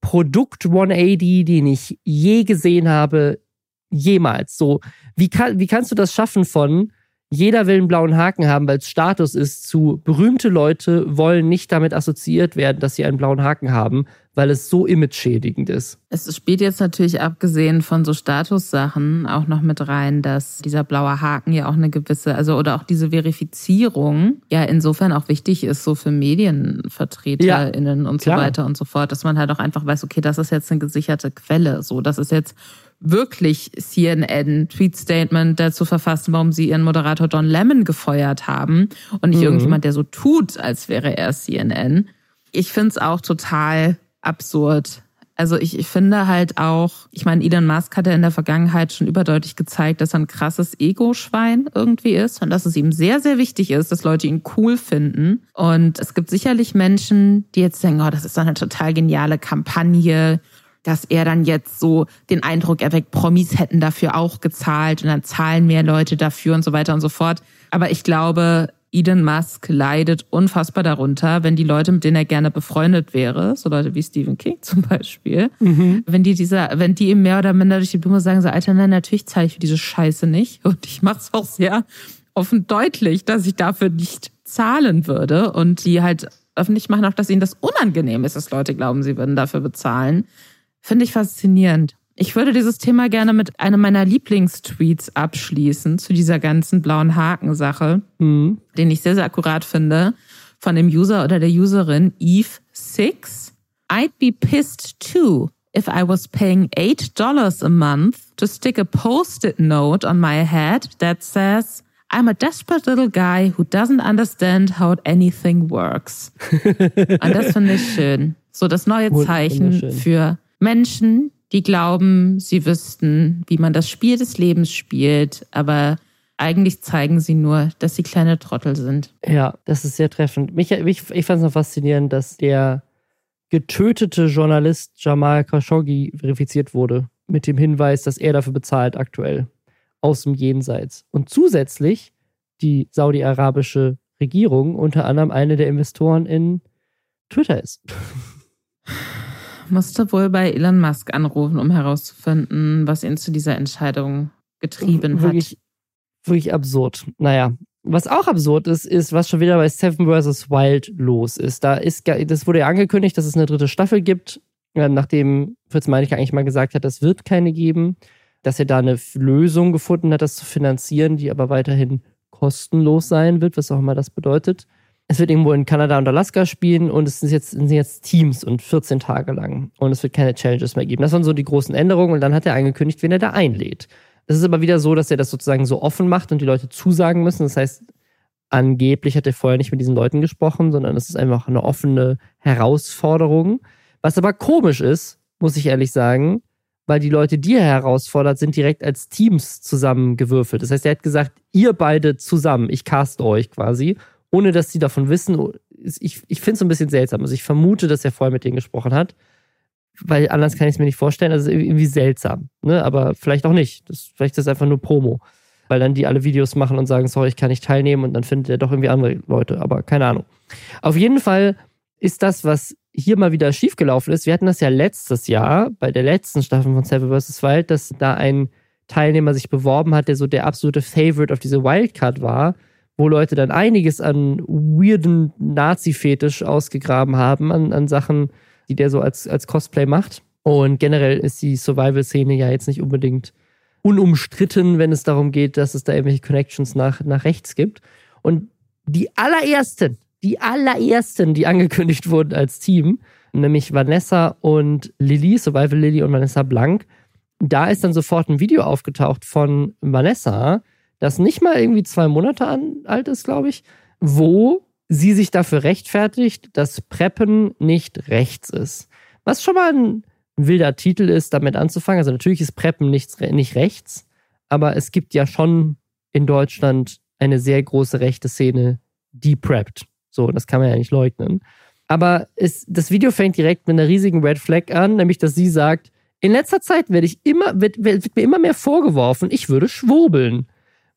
Produkt 180, den ich je gesehen habe, jemals. So, wie, kann, wie kannst du das schaffen von jeder will einen blauen Haken haben, weil es Status ist, zu berühmte Leute wollen nicht damit assoziiert werden, dass sie einen blauen Haken haben, weil es so imageschädigend ist. Es spielt jetzt natürlich abgesehen von so Statussachen auch noch mit rein, dass dieser blaue Haken ja auch eine gewisse, also oder auch diese Verifizierung ja insofern auch wichtig ist, so für MedienvertreterInnen und so klar. weiter und so fort, dass man halt auch einfach weiß, okay, das ist jetzt eine gesicherte Quelle, so, das ist jetzt wirklich CNN Tweet Statement dazu verfassen, warum sie ihren Moderator Don Lemon gefeuert haben und nicht Mhm. irgendjemand, der so tut, als wäre er CNN. Ich finde es auch total absurd. Also ich, ich finde halt auch, ich meine, Elon Musk hat ja in der Vergangenheit schon überdeutlich gezeigt, dass er ein krasses Ego-Schwein irgendwie ist und dass es ihm sehr, sehr wichtig ist, dass Leute ihn cool finden. Und es gibt sicherlich Menschen, die jetzt denken, oh, das ist doch eine total geniale Kampagne, dass er dann jetzt so den Eindruck erweckt, Promis hätten dafür auch gezahlt und dann zahlen mehr Leute dafür und so weiter und so fort. Aber ich glaube, Elon Musk leidet unfassbar darunter, wenn die Leute, mit denen er gerne befreundet wäre, so Leute wie Stephen King zum Beispiel, mhm. wenn die dieser, wenn die ihm mehr oder minder durch die Blume sagen, so Alter, nein, natürlich zahle ich für diese Scheiße nicht. Und ich mache es auch sehr offen deutlich, dass ich dafür nicht zahlen würde. Und die halt öffentlich machen auch, dass ihnen das unangenehm ist, dass Leute glauben, sie würden dafür bezahlen. Finde ich faszinierend. Ich würde dieses Thema gerne mit einem meiner Lieblingstweets abschließen zu dieser ganzen blauen Haken-Sache, mhm. den ich sehr, sehr akkurat finde, von dem User oder der Userin Eve6. I'd be pissed too if I was paying $8 a month to stick a post-it note on my head that says, I'm a desperate little guy who doesn't understand how anything works. Und das finde ich schön. So das neue Zeichen für Menschen, die glauben, sie wüssten, wie man das Spiel des Lebens spielt, aber eigentlich zeigen sie nur, dass sie kleine Trottel sind. Ja, das ist sehr treffend. Mich, ich, ich fand es noch faszinierend, dass der getötete Journalist Jamal Khashoggi verifiziert wurde mit dem Hinweis, dass er dafür bezahlt aktuell aus dem Jenseits. Und zusätzlich die saudi-arabische Regierung unter anderem eine der Investoren in Twitter ist. musste wohl bei Elon Musk anrufen, um herauszufinden, was ihn zu dieser Entscheidung getrieben wirklich, hat. Wirklich absurd. Naja, was auch absurd ist, ist, was schon wieder bei Seven vs. Wild los ist. Da ist, das wurde ja angekündigt, dass es eine dritte Staffel gibt, nachdem Fritz Meinecke eigentlich mal gesagt hat, es wird keine geben, dass er da eine Lösung gefunden hat, das zu finanzieren, die aber weiterhin kostenlos sein wird, was auch immer das bedeutet es wird irgendwo in Kanada und Alaska spielen und es sind jetzt, sind jetzt Teams und 14 Tage lang. Und es wird keine Challenges mehr geben. Das waren so die großen Änderungen und dann hat er angekündigt, wen er da einlädt. Es ist aber wieder so, dass er das sozusagen so offen macht und die Leute zusagen müssen. Das heißt, angeblich hat er vorher nicht mit diesen Leuten gesprochen, sondern es ist einfach eine offene Herausforderung. Was aber komisch ist, muss ich ehrlich sagen, weil die Leute, die er herausfordert, sind direkt als Teams zusammengewürfelt. Das heißt, er hat gesagt, ihr beide zusammen, ich cast euch quasi ohne dass sie davon wissen. Ich, ich finde es ein bisschen seltsam. Also ich vermute, dass er vorher mit denen gesprochen hat, weil anders kann ich es mir nicht vorstellen. Also irgendwie seltsam, ne? aber vielleicht auch nicht. Das, vielleicht ist das einfach nur Promo, weil dann die alle Videos machen und sagen, sorry, ich kann nicht teilnehmen und dann findet er doch irgendwie andere Leute, aber keine Ahnung. Auf jeden Fall ist das, was hier mal wieder schiefgelaufen ist. Wir hatten das ja letztes Jahr bei der letzten Staffel von Seven vs. Wild, dass da ein Teilnehmer sich beworben hat, der so der absolute Favorite auf diese Wildcard war wo Leute dann einiges an weirden Nazi-Fetisch ausgegraben haben, an, an Sachen, die der so als, als Cosplay macht. Und generell ist die Survival-Szene ja jetzt nicht unbedingt unumstritten, wenn es darum geht, dass es da irgendwelche Connections nach, nach rechts gibt. Und die allerersten, die allerersten, die angekündigt wurden als Team, nämlich Vanessa und Lilly, Survival Lilly und Vanessa Blank, da ist dann sofort ein Video aufgetaucht von Vanessa, das nicht mal irgendwie zwei Monate an, alt ist, glaube ich, wo sie sich dafür rechtfertigt, dass Preppen nicht rechts ist. Was schon mal ein wilder Titel ist, damit anzufangen. Also natürlich ist Preppen nicht, nicht rechts, aber es gibt ja schon in Deutschland eine sehr große rechte Szene, die preppt. So, das kann man ja nicht leugnen. Aber es, das Video fängt direkt mit einer riesigen Red Flag an, nämlich dass sie sagt, in letzter Zeit werde ich immer, wird, wird mir immer mehr vorgeworfen, ich würde schwurbeln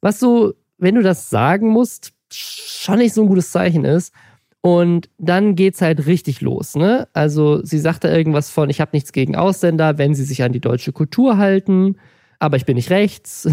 was so, wenn du das sagen musst, schon nicht so ein gutes Zeichen ist. Und dann geht's halt richtig los, ne? Also sie sagt da irgendwas von, ich habe nichts gegen Ausländer, wenn sie sich an die deutsche Kultur halten, aber ich bin nicht rechts.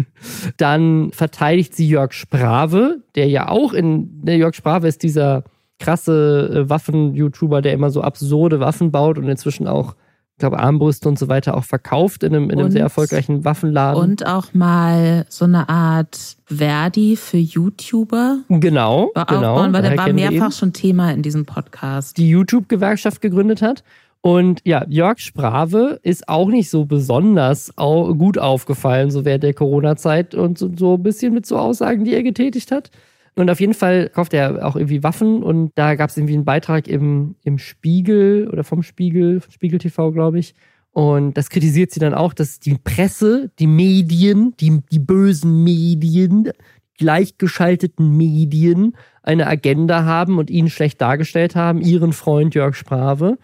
dann verteidigt sie Jörg Sprave, der ja auch in, der Jörg Sprave ist dieser krasse äh, Waffen-YouTuber, der immer so absurde Waffen baut und inzwischen auch ich glaube, Armbrüste und so weiter auch verkauft in einem, in einem und, sehr erfolgreichen Waffenladen. Und auch mal so eine Art Verdi für YouTuber. Genau, war genau. Aufbauen, weil der war mehrfach schon Thema in diesem Podcast. Die YouTube-Gewerkschaft gegründet hat. Und ja, Jörg Sprave ist auch nicht so besonders gut aufgefallen, so während der Corona-Zeit und so, so ein bisschen mit so Aussagen, die er getätigt hat. Und auf jeden Fall kauft er auch irgendwie Waffen und da gab es irgendwie einen Beitrag im, im Spiegel oder vom Spiegel, Spiegel TV, glaube ich. Und das kritisiert sie dann auch, dass die Presse, die Medien, die, die bösen Medien, gleichgeschalteten Medien eine Agenda haben und ihn schlecht dargestellt haben, ihren Freund Jörg Sprave.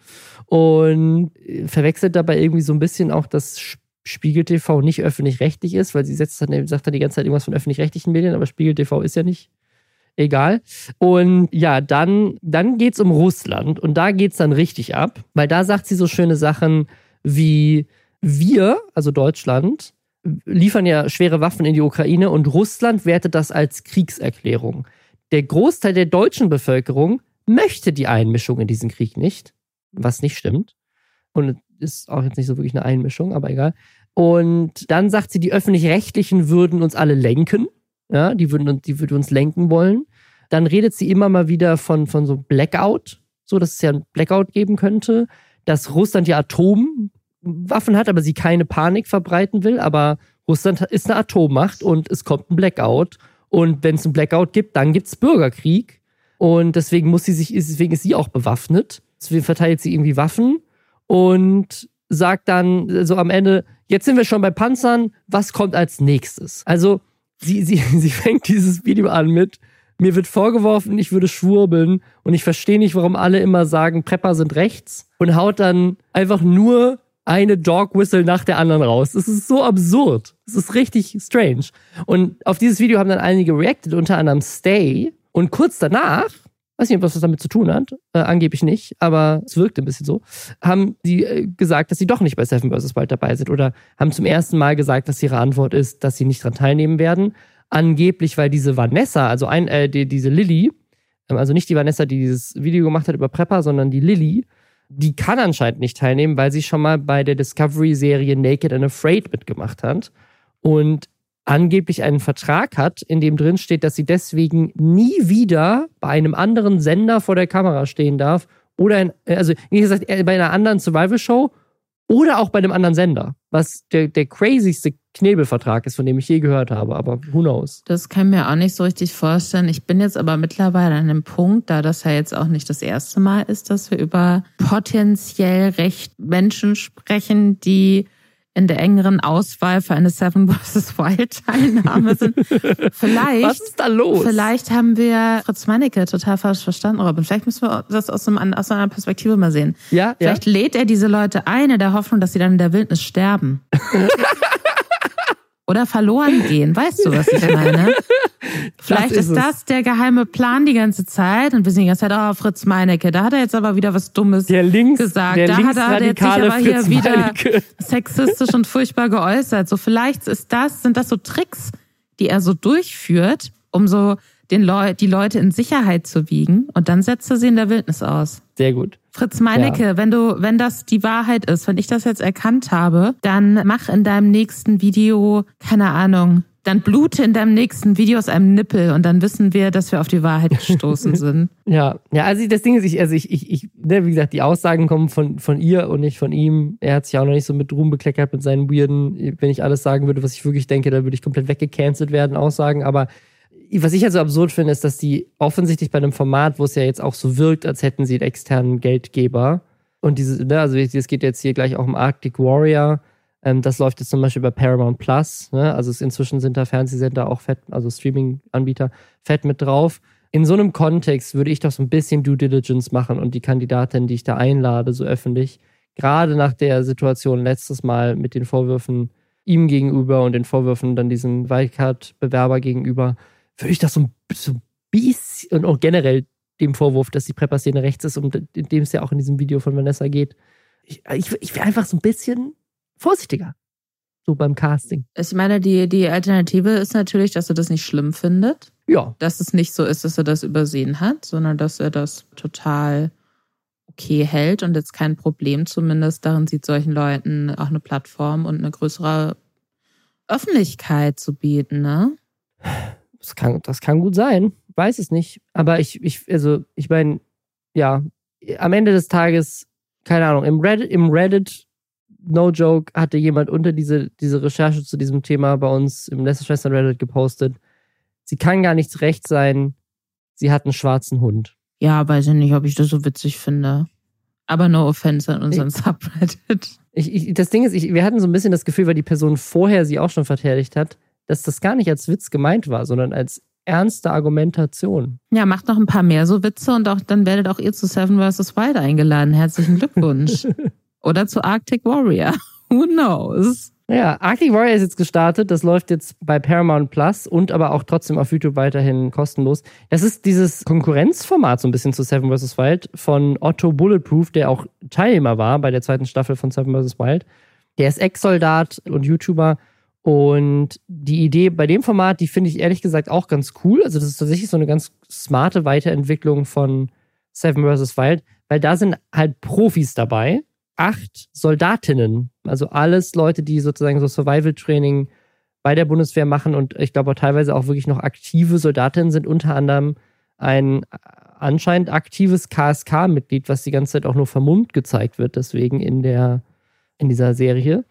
Und verwechselt dabei irgendwie so ein bisschen auch, dass Spiegel TV nicht öffentlich-rechtlich ist, weil sie setzt dann, sagt dann die ganze Zeit irgendwas von öffentlich-rechtlichen Medien, aber Spiegel TV ist ja nicht egal. Und ja, dann, dann geht es um Russland und da geht es dann richtig ab, weil da sagt sie so schöne Sachen wie wir, also Deutschland, liefern ja schwere Waffen in die Ukraine und Russland wertet das als Kriegserklärung. Der Großteil der deutschen Bevölkerung möchte die Einmischung in diesen Krieg nicht, was nicht stimmt. Und ist auch jetzt nicht so wirklich eine Einmischung, aber egal. Und dann sagt sie, die öffentlich-rechtlichen würden uns alle lenken. Ja, die würden, die würden uns lenken wollen. Dann redet sie immer mal wieder von, von so Blackout, so dass es ja ein Blackout geben könnte, dass Russland ja Atomwaffen hat, aber sie keine Panik verbreiten will. Aber Russland ist eine Atommacht und es kommt ein Blackout. Und wenn es ein Blackout gibt, dann gibt es Bürgerkrieg. Und deswegen muss sie sich, deswegen ist sie auch bewaffnet. Deswegen verteilt sie irgendwie Waffen und sagt dann so am Ende, jetzt sind wir schon bei Panzern, was kommt als nächstes? Also sie, sie, sie fängt dieses Video an mit, mir wird vorgeworfen, ich würde schwurbeln und ich verstehe nicht, warum alle immer sagen, Prepper sind rechts und haut dann einfach nur eine Dog Whistle nach der anderen raus. Das ist so absurd. Das ist richtig strange. Und auf dieses Video haben dann einige reacted, unter anderem Stay. Und kurz danach, weiß nicht, was das damit zu tun hat, äh, angeblich nicht, aber es wirkte ein bisschen so, haben sie äh, gesagt, dass sie doch nicht bei Seven vs. Wild dabei sind oder haben zum ersten Mal gesagt, dass ihre Antwort ist, dass sie nicht dran teilnehmen werden. Angeblich, weil diese Vanessa, also ein, äh, die, diese Lilly, ähm, also nicht die Vanessa, die dieses Video gemacht hat über Prepper, sondern die Lilly, die kann anscheinend nicht teilnehmen, weil sie schon mal bei der Discovery-Serie Naked and Afraid mitgemacht hat. Und angeblich einen Vertrag hat, in dem drin steht, dass sie deswegen nie wieder bei einem anderen Sender vor der Kamera stehen darf oder in, also wie gesagt, bei einer anderen Survival-Show oder auch bei einem anderen Sender, was der, der crazyste Knebelvertrag ist, von dem ich je gehört habe, aber who knows? Das kann mir auch nicht so richtig vorstellen. Ich bin jetzt aber mittlerweile an einem Punkt, da das ja jetzt auch nicht das erste Mal ist, dass wir über potenziell recht Menschen sprechen, die in der engeren Auswahl für eine Seven vs. Wild Teilnahme sind. Vielleicht. Was ist da los? Vielleicht haben wir Fritz Meinecke total falsch verstanden, Robin. Vielleicht müssen wir das aus, einem, aus einer Perspektive mal sehen. Ja, Vielleicht ja. lädt er diese Leute ein in der Hoffnung, dass sie dann in der Wildnis sterben. Oder verloren gehen. Weißt du, was ich meine? Vielleicht ist ist, das der geheime Plan die ganze Zeit und wir sind die ganze Zeit, oh, Fritz Meinecke, da hat er jetzt aber wieder was Dummes Der links, gesagt. der da hat er jetzt sich aber hier Fritz wieder Meinecke. sexistisch und furchtbar geäußert. So vielleicht ist das, sind das so Tricks, die er so durchführt, um so den Leu die Leute in Sicherheit zu wiegen und dann setzt er sie in der Wildnis aus. Sehr gut. Fritz Meinecke, wenn du, wenn das die Wahrheit ist, wenn ich das jetzt erkannt habe, dann mach in deinem nächsten Video, keine Ahnung, dann blute in deinem nächsten Video aus einem Nippel und dann wissen wir, dass wir auf die Wahrheit gestoßen sind. Ja, ja, also das Ding ist, ich, also ich, ich, ich ne, wie gesagt, die Aussagen kommen von, von ihr und nicht von ihm. Er hat sich auch noch nicht so mit Ruhm bekleckert mit seinen weirden, wenn ich alles sagen würde, was ich wirklich denke, dann würde ich komplett weggecancelt werden, Aussagen. Aber was ich halt so absurd finde, ist, dass die offensichtlich bei einem Format, wo es ja jetzt auch so wirkt, als hätten sie einen externen Geldgeber. Und diese, ne, also es geht jetzt hier gleich auch um Arctic Warrior. Ähm, das läuft jetzt zum Beispiel bei Paramount Plus. Ne? Also inzwischen sind da Fernsehsender auch fett, also Streaming-Anbieter fett mit drauf. In so einem Kontext würde ich doch so ein bisschen Due Diligence machen und die Kandidatin, die ich da einlade, so öffentlich, gerade nach der Situation letztes Mal mit den Vorwürfen ihm gegenüber und den Vorwürfen dann diesem Wildcard-Bewerber gegenüber, würde ich das so ein, so ein bisschen und auch generell dem Vorwurf, dass die Prepper-Szene rechts ist in dem es ja auch in diesem Video von Vanessa geht. Ich, ich, ich wäre einfach so ein bisschen vorsichtiger. So beim Casting. Ich meine, die, die Alternative ist natürlich, dass er das nicht schlimm findet. Ja. Dass es nicht so ist, dass er das übersehen hat, sondern dass er das total okay hält und jetzt kein Problem zumindest darin sieht, solchen Leuten auch eine Plattform und eine größere Öffentlichkeit zu bieten, ne? Das kann, das kann gut sein. Weiß es nicht. Aber ich, ich, also, ich meine, ja, am Ende des Tages, keine Ahnung, im Reddit, im Reddit, no joke, hatte jemand unter diese, diese Recherche zu diesem Thema bei uns im Lästerschwestern Reddit gepostet. Sie kann gar nichts recht sein. Sie hat einen schwarzen Hund. Ja, weiß ich nicht, ob ich das so witzig finde. Aber no offense an unseren Subreddit. Ich, ich, das Ding ist, ich, wir hatten so ein bisschen das Gefühl, weil die Person vorher sie auch schon verteidigt hat, dass das gar nicht als Witz gemeint war, sondern als ernste Argumentation. Ja, macht noch ein paar mehr so Witze und auch dann werdet auch ihr zu Seven vs. Wild eingeladen. Herzlichen Glückwunsch. Oder zu Arctic Warrior. Who knows? Ja, Arctic Warrior ist jetzt gestartet. Das läuft jetzt bei Paramount Plus und aber auch trotzdem auf YouTube weiterhin kostenlos. Das ist dieses Konkurrenzformat so ein bisschen zu Seven vs. Wild von Otto Bulletproof, der auch Teilnehmer war bei der zweiten Staffel von Seven vs. Wild. Der ist Ex-Soldat und YouTuber. Und die Idee bei dem Format, die finde ich ehrlich gesagt auch ganz cool. Also, das ist tatsächlich so eine ganz smarte Weiterentwicklung von Seven vs. Wild, weil da sind halt Profis dabei acht Soldatinnen, also alles Leute, die sozusagen so Survival-Training bei der Bundeswehr machen und ich glaube auch teilweise auch wirklich noch aktive Soldatinnen sind, unter anderem ein anscheinend aktives KSK-Mitglied, was die ganze Zeit auch nur vermummt gezeigt wird, deswegen in der, in dieser Serie.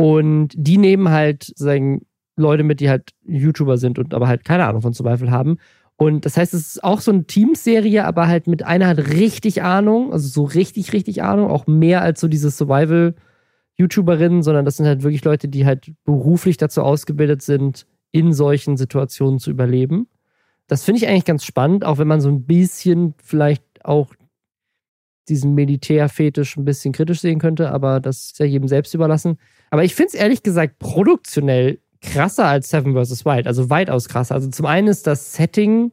Und die nehmen halt sozusagen Leute mit, die halt YouTuber sind und aber halt keine Ahnung von Survival haben und das heißt, es ist auch so eine Teamserie, aber halt mit einer hat richtig Ahnung, also so richtig, richtig Ahnung, auch mehr als so diese Survival-YouTuberinnen, sondern das sind halt wirklich Leute, die halt beruflich dazu ausgebildet sind, in solchen Situationen zu überleben. Das finde ich eigentlich ganz spannend, auch wenn man so ein bisschen vielleicht auch diesen Militärfetisch ein bisschen kritisch sehen könnte, aber das ist ja jedem selbst überlassen. Aber ich finde es ehrlich gesagt produktionell krasser als Seven vs. Wild, also weitaus krasser. Also zum einen ist das Setting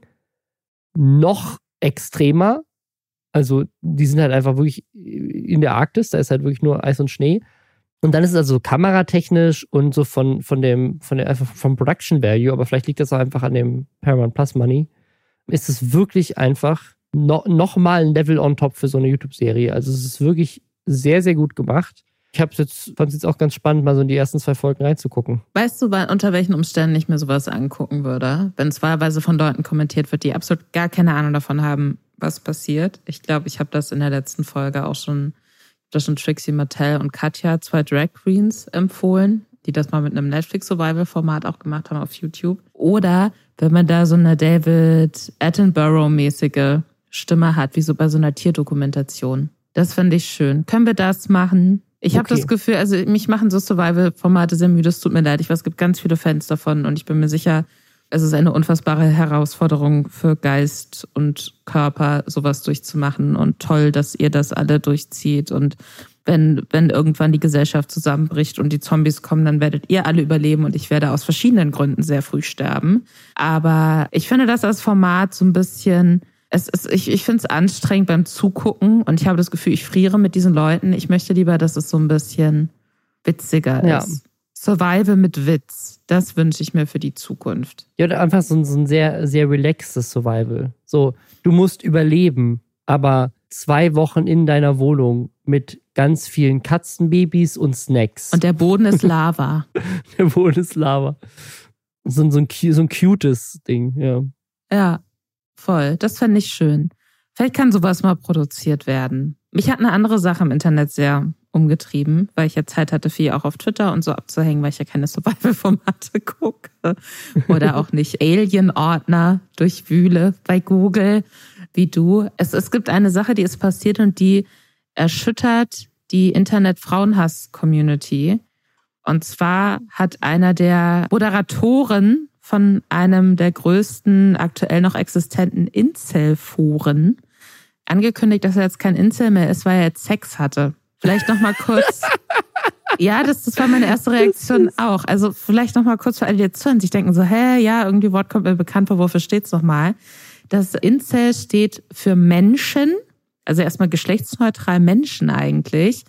noch extremer. Also die sind halt einfach wirklich in der Arktis, da ist halt wirklich nur Eis und Schnee. Und dann ist es also kameratechnisch und so von, von dem, von der, einfach vom Production Value, aber vielleicht liegt das auch einfach an dem Paramount Plus Money, ist es wirklich einfach no, noch mal ein Level on top für so eine YouTube-Serie. Also es ist wirklich sehr, sehr gut gemacht ich habe jetzt, fand es jetzt auch ganz spannend, mal so in die ersten zwei Folgen reinzugucken. Weißt du, unter welchen Umständen ich mir sowas angucken würde? Wenn es wahlweise von Leuten kommentiert wird, die absolut gar keine Ahnung davon haben, was passiert. Ich glaube, ich habe das in der letzten Folge auch schon, das schon Trixie Mattel und Katja, zwei Drag Queens, empfohlen, die das mal mit einem Netflix-Survival-Format auch gemacht haben auf YouTube. Oder wenn man da so eine David Attenborough-mäßige Stimme hat, wie so bei so einer Tierdokumentation. Das finde ich schön. Können wir das machen? Ich okay. habe das Gefühl, also mich machen so Survival-Formate sehr müde. Es tut mir leid. Ich weiß, es gibt ganz viele Fans davon und ich bin mir sicher, es ist eine unfassbare Herausforderung für Geist und Körper, sowas durchzumachen. Und toll, dass ihr das alle durchzieht. Und wenn, wenn irgendwann die Gesellschaft zusammenbricht und die Zombies kommen, dann werdet ihr alle überleben und ich werde aus verschiedenen Gründen sehr früh sterben. Aber ich finde das als Format so ein bisschen es ist, ich, ich finde es anstrengend beim Zugucken und ich habe das Gefühl, ich friere mit diesen Leuten. Ich möchte lieber, dass es so ein bisschen witziger ja. ist. Survival mit Witz, das wünsche ich mir für die Zukunft. Ja, oder einfach so ein, so ein sehr, sehr relaxtes Survival. So, du musst überleben, aber zwei Wochen in deiner Wohnung mit ganz vielen Katzenbabys und Snacks. Und der Boden ist Lava. der Boden ist Lava. So, so, ein, so ein cutes Ding, ja. Ja, Voll, das fände ich schön. Vielleicht kann sowas mal produziert werden. Mich hat eine andere Sache im Internet sehr umgetrieben, weil ich ja Zeit hatte, viel auch auf Twitter und so abzuhängen, weil ich ja keine Survival-Formate gucke. Oder auch nicht Alien-Ordner durchwühle bei Google, wie du. Es, es gibt eine Sache, die ist passiert und die erschüttert die Internet-Frauenhass-Community. Und zwar hat einer der Moderatoren von einem der größten aktuell noch existenten Incel-Foren angekündigt, dass er jetzt kein Incel mehr ist, weil er jetzt Sex hatte. Vielleicht noch mal kurz. ja, das, das war meine erste Reaktion auch. Also vielleicht noch mal kurz für alle, die jetzt zuhören, sich denken so, hä, ja, irgendwie Wort kommt mir bekannt vor, wofür steht's noch mal? Das Incel steht für Menschen, also erstmal geschlechtsneutral Menschen eigentlich,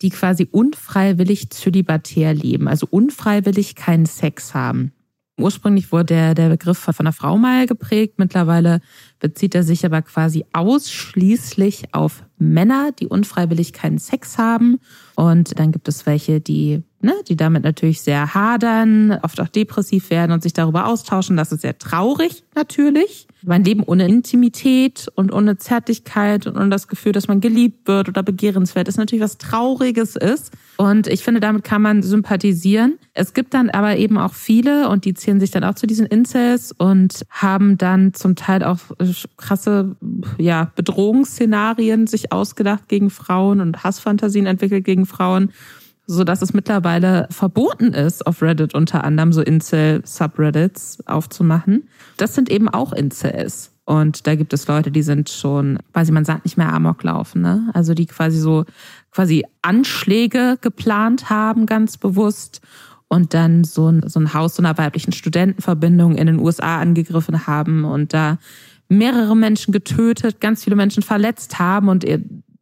die quasi unfreiwillig zölibatär leben, also unfreiwillig keinen Sex haben. Ursprünglich wurde der, der Begriff von einer Frau mal geprägt. Mittlerweile bezieht er sich aber quasi ausschließlich auf Männer, die unfreiwillig keinen Sex haben. Und dann gibt es welche, die, ne, die damit natürlich sehr hadern, oft auch depressiv werden und sich darüber austauschen. Das ist sehr traurig natürlich. Mein Leben ohne Intimität und ohne Zärtlichkeit und ohne das Gefühl, dass man geliebt wird oder begehrenswert ist natürlich was Trauriges ist. Und ich finde, damit kann man sympathisieren. Es gibt dann aber eben auch viele und die zählen sich dann auch zu diesen Incels und haben dann zum Teil auch krasse ja, Bedrohungsszenarien sich ausgedacht gegen Frauen und Hassfantasien entwickelt gegen Frauen, so dass es mittlerweile verboten ist, auf Reddit unter anderem so Incel-Subreddits aufzumachen. Das sind eben auch Incels. Und da gibt es Leute, die sind schon, quasi man sagt nicht mehr Amok laufen, ne? Also die quasi so, quasi Anschläge geplant haben, ganz bewusst. Und dann so ein, so ein Haus so einer weiblichen Studentenverbindung in den USA angegriffen haben und da mehrere Menschen getötet, ganz viele Menschen verletzt haben und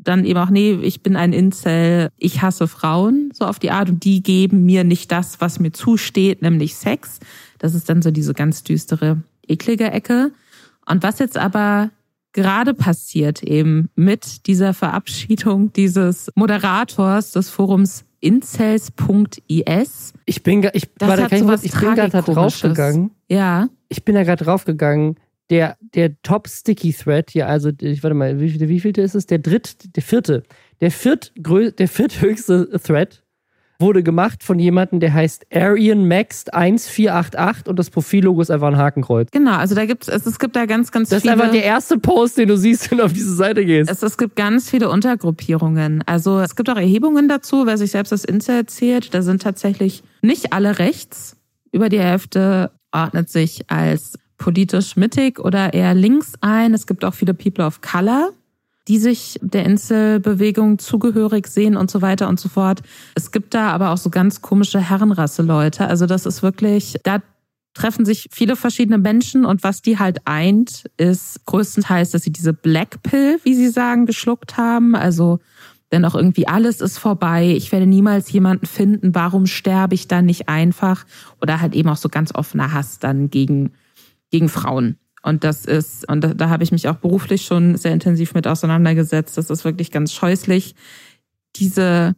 dann eben auch, nee, ich bin ein Incel, ich hasse Frauen, so auf die Art, und die geben mir nicht das, was mir zusteht, nämlich Sex. Das ist dann so diese ganz düstere, eklige Ecke. Und was jetzt aber gerade passiert eben mit dieser Verabschiedung dieses Moderators des Forums incels.is. Ich bin, ich, das warte, kann ich, ich bin gerade draufgegangen. Ja. Ich bin da gerade draufgegangen der, der Top Sticky Thread hier, also ich warte mal, wie, wie vielte ist es? Der dritt, der vierte, der viertgrö der vierthöchste Thread wurde gemacht von jemandem, der heißt Arian Max 1488 und das Profillogo ist einfach ein Hakenkreuz. Genau, also da gibt's, es, es gibt da ganz, ganz viele. Das ist einfach der erste Post, den du siehst, wenn du auf diese Seite gehst. Es, es gibt ganz viele Untergruppierungen. Also es gibt auch Erhebungen dazu, wer sich selbst das Insta erzählt. Da sind tatsächlich nicht alle rechts. Über die Hälfte ordnet sich als politisch mittig oder eher links ein. Es gibt auch viele People of Color, die sich der Inselbewegung zugehörig sehen und so weiter und so fort. Es gibt da aber auch so ganz komische Herrenrasse-Leute. Also das ist wirklich, da treffen sich viele verschiedene Menschen und was die halt eint, ist größtenteils, dass sie diese Black Pill, wie sie sagen, geschluckt haben. Also denn auch irgendwie alles ist vorbei. Ich werde niemals jemanden finden. Warum sterbe ich dann nicht einfach? Oder halt eben auch so ganz offener Hass dann gegen gegen Frauen. Und das ist, und da, da habe ich mich auch beruflich schon sehr intensiv mit auseinandergesetzt. Das ist wirklich ganz scheußlich. Diese,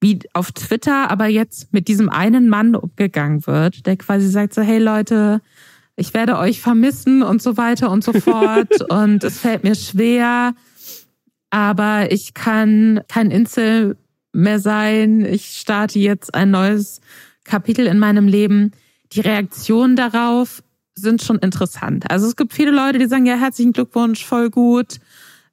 wie auf Twitter, aber jetzt mit diesem einen Mann umgegangen wird, der quasi sagt so, hey Leute, ich werde euch vermissen und so weiter und so fort. und es fällt mir schwer, aber ich kann kein Insel mehr sein. Ich starte jetzt ein neues Kapitel in meinem Leben. Die Reaktion darauf sind schon interessant. Also es gibt viele Leute, die sagen, ja, herzlichen Glückwunsch, voll gut.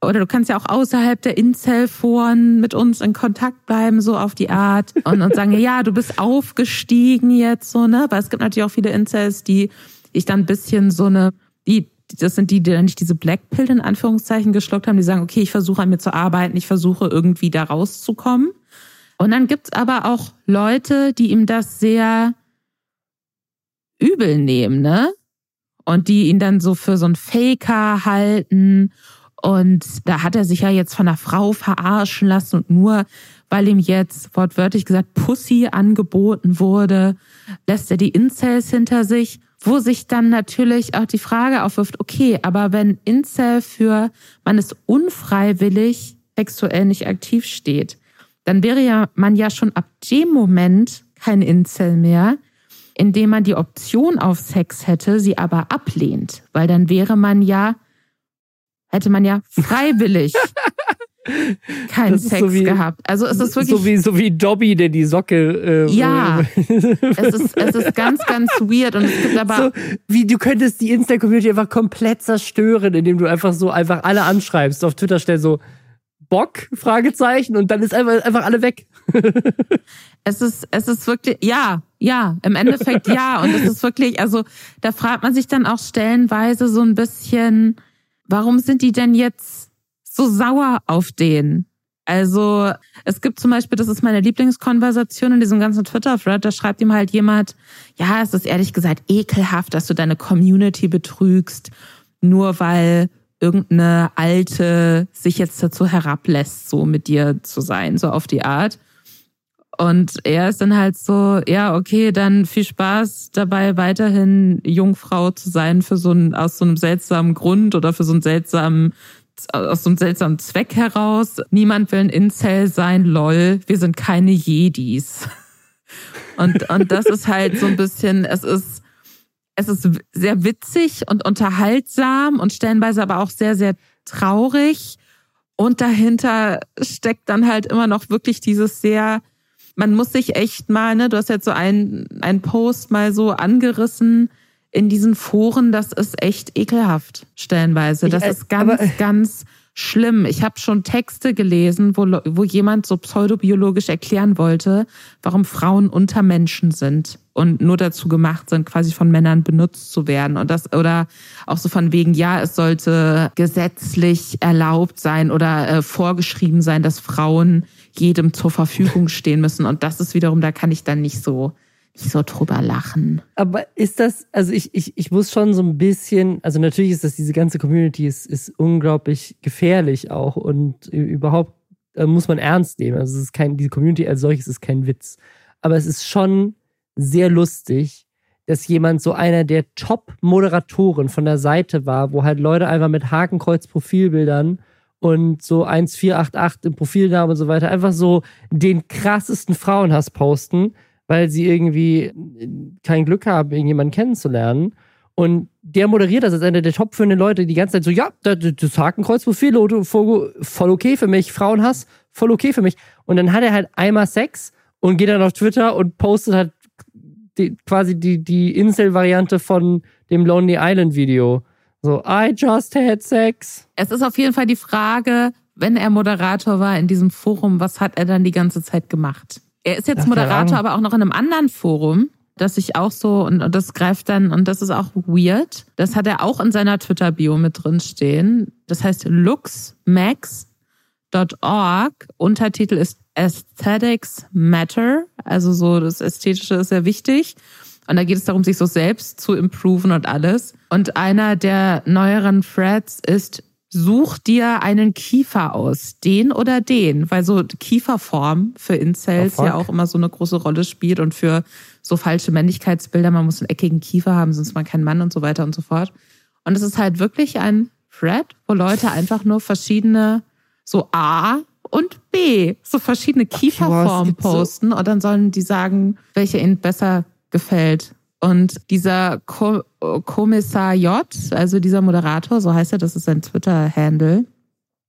Oder du kannst ja auch außerhalb der Incel-Foren mit uns in Kontakt bleiben, so auf die Art. Und, und sagen, ja, du bist aufgestiegen jetzt, so, ne? Weil es gibt natürlich auch viele Incels, die ich dann ein bisschen so eine, die, das sind die, die dann nicht diese Blackpill in Anführungszeichen geschluckt haben, die sagen, okay, ich versuche an mir zu arbeiten, ich versuche irgendwie da rauszukommen. Und dann gibt's aber auch Leute, die ihm das sehr übel nehmen, ne? Und die ihn dann so für so ein Faker halten. Und da hat er sich ja jetzt von einer Frau verarschen lassen und nur weil ihm jetzt wortwörtlich gesagt Pussy angeboten wurde, lässt er die Incels hinter sich, wo sich dann natürlich auch die Frage aufwirft, okay, aber wenn Incel für man ist unfreiwillig sexuell nicht aktiv steht, dann wäre ja man ja schon ab dem Moment kein Incel mehr, indem man die Option auf Sex hätte, sie aber ablehnt, weil dann wäre man ja, hätte man ja freiwillig keinen Sex so wie, gehabt. Also es ist wirklich so wie so wie Dobby, der die Socke. Äh, ja, es ist es ist ganz ganz weird und es gibt aber so, wie du könntest die Insta Community einfach komplett zerstören, indem du einfach so einfach alle anschreibst auf Twitter stell so Bock Fragezeichen und dann ist einfach einfach alle weg. es ist es ist wirklich ja ja, im Endeffekt ja. Und es ist wirklich, also da fragt man sich dann auch stellenweise so ein bisschen, warum sind die denn jetzt so sauer auf den? Also es gibt zum Beispiel, das ist meine Lieblingskonversation in diesem ganzen Twitter-Thread, da schreibt ihm halt jemand, ja, es ist ehrlich gesagt ekelhaft, dass du deine Community betrügst, nur weil irgendeine Alte sich jetzt dazu herablässt, so mit dir zu sein, so auf die Art. Und er ist dann halt so, ja, okay, dann viel Spaß dabei, weiterhin Jungfrau zu sein für so einen, aus so einem seltsamen Grund oder für so einen seltsamen, aus so einem seltsamen Zweck heraus. Niemand will ein Incel sein, lol, wir sind keine Jedis. Und, und das ist halt so ein bisschen, es ist, es ist sehr witzig und unterhaltsam und stellenweise aber auch sehr, sehr traurig. Und dahinter steckt dann halt immer noch wirklich dieses sehr man muss sich echt mal, ne, du hast jetzt so einen, einen Post mal so angerissen in diesen Foren, das ist echt ekelhaft, stellenweise. Das ich, ist ganz, aber, ganz schlimm. Ich habe schon Texte gelesen, wo, wo jemand so pseudobiologisch erklären wollte, warum Frauen unter Menschen sind und nur dazu gemacht sind, quasi von Männern benutzt zu werden. Und das, oder auch so von wegen, ja, es sollte gesetzlich erlaubt sein oder äh, vorgeschrieben sein, dass Frauen jedem zur Verfügung stehen müssen. Und das ist wiederum, da kann ich dann nicht so nicht so drüber lachen. Aber ist das, also ich, ich, ich muss schon so ein bisschen, also natürlich ist das, diese ganze Community ist, ist unglaublich gefährlich auch und überhaupt äh, muss man ernst nehmen. Also es ist kein, diese Community als solches ist kein Witz. Aber es ist schon sehr lustig, dass jemand so einer der Top-Moderatoren von der Seite war, wo halt Leute einfach mit Hakenkreuz-Profilbildern und so 1488 im Profilnamen und so weiter einfach so den krassesten Frauenhass posten weil sie irgendwie kein Glück haben, irgendjemanden kennenzulernen. Und der moderiert das als einer der top führenden Leute die ganze Zeit so, ja, das Hakenkreuzprofil, voll okay für mich, Frauenhass, voll okay für mich. Und dann hat er halt einmal Sex und geht dann auf Twitter und postet halt die, quasi die, die Insel-Variante von dem Lonely Island Video. So, I just had sex. Es ist auf jeden Fall die Frage, wenn er Moderator war in diesem Forum, was hat er dann die ganze Zeit gemacht? Er ist jetzt Ach, Moderator, aber auch noch in einem anderen Forum, das ich auch so, und das greift dann, und das ist auch weird. Das hat er auch in seiner Twitter-Bio mit drin stehen. Das heißt luxmax.org. Untertitel ist Aesthetics Matter. Also so, das Ästhetische ist sehr wichtig. Und da geht es darum, sich so selbst zu improven und alles. Und einer der neueren Threads ist such dir einen Kiefer aus, den oder den, weil so Kieferform für Incels ja auch immer so eine große Rolle spielt und für so falsche Männlichkeitsbilder, man muss einen eckigen Kiefer haben, sonst ist man kein Mann und so weiter und so fort. Und es ist halt wirklich ein Thread, wo Leute einfach nur verschiedene, so A und B, so verschiedene Kieferformen posten so. und dann sollen die sagen, welche ihnen besser gefällt. Und dieser Ko Kommissar J, also dieser Moderator, so heißt er, das ist sein Twitter-Handle,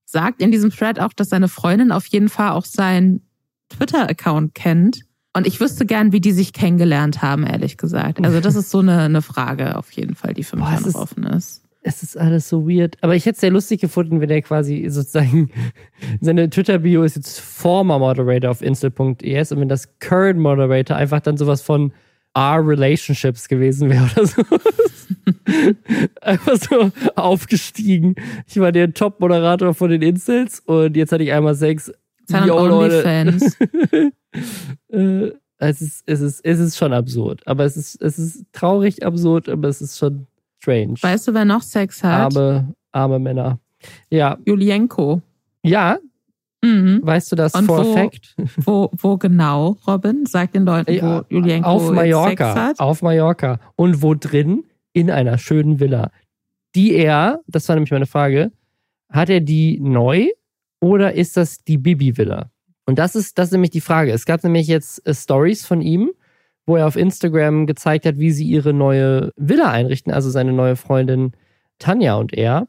sagt in diesem Thread auch, dass seine Freundin auf jeden Fall auch seinen Twitter-Account kennt. Und ich wüsste gern, wie die sich kennengelernt haben, ehrlich gesagt. Also das ist so eine, eine Frage auf jeden Fall, die für mich Boah, noch offen ist. Es ist alles so weird. Aber ich hätte es sehr lustig gefunden, wenn er quasi sozusagen seine Twitter-Bio ist jetzt former Moderator auf insel.es und wenn das Current Moderator einfach dann sowas von Our Relationships gewesen wäre oder so. Einfach so aufgestiegen. Ich war der Top-Moderator von den Incels und jetzt hatte ich einmal Sex. Yo, Leute. äh, es, ist, es, ist, es ist schon absurd. Aber es ist, es ist traurig absurd, aber es ist schon strange. Weißt du, wer noch Sex hat? Arme, arme Männer. Ja. Julienko. Ja, Mhm. Weißt du das Und for wo, fact? Wo, wo genau, Robin? Sag den Leuten, wo Julienko auf Mallorca, Sex hat. Auf Mallorca. Und wo drin? In einer schönen Villa. Die er, das war nämlich meine Frage, hat er die neu oder ist das die Bibi-Villa? Und das ist, das ist nämlich die Frage. Es gab nämlich jetzt äh, Stories von ihm, wo er auf Instagram gezeigt hat, wie sie ihre neue Villa einrichten, also seine neue Freundin Tanja und er.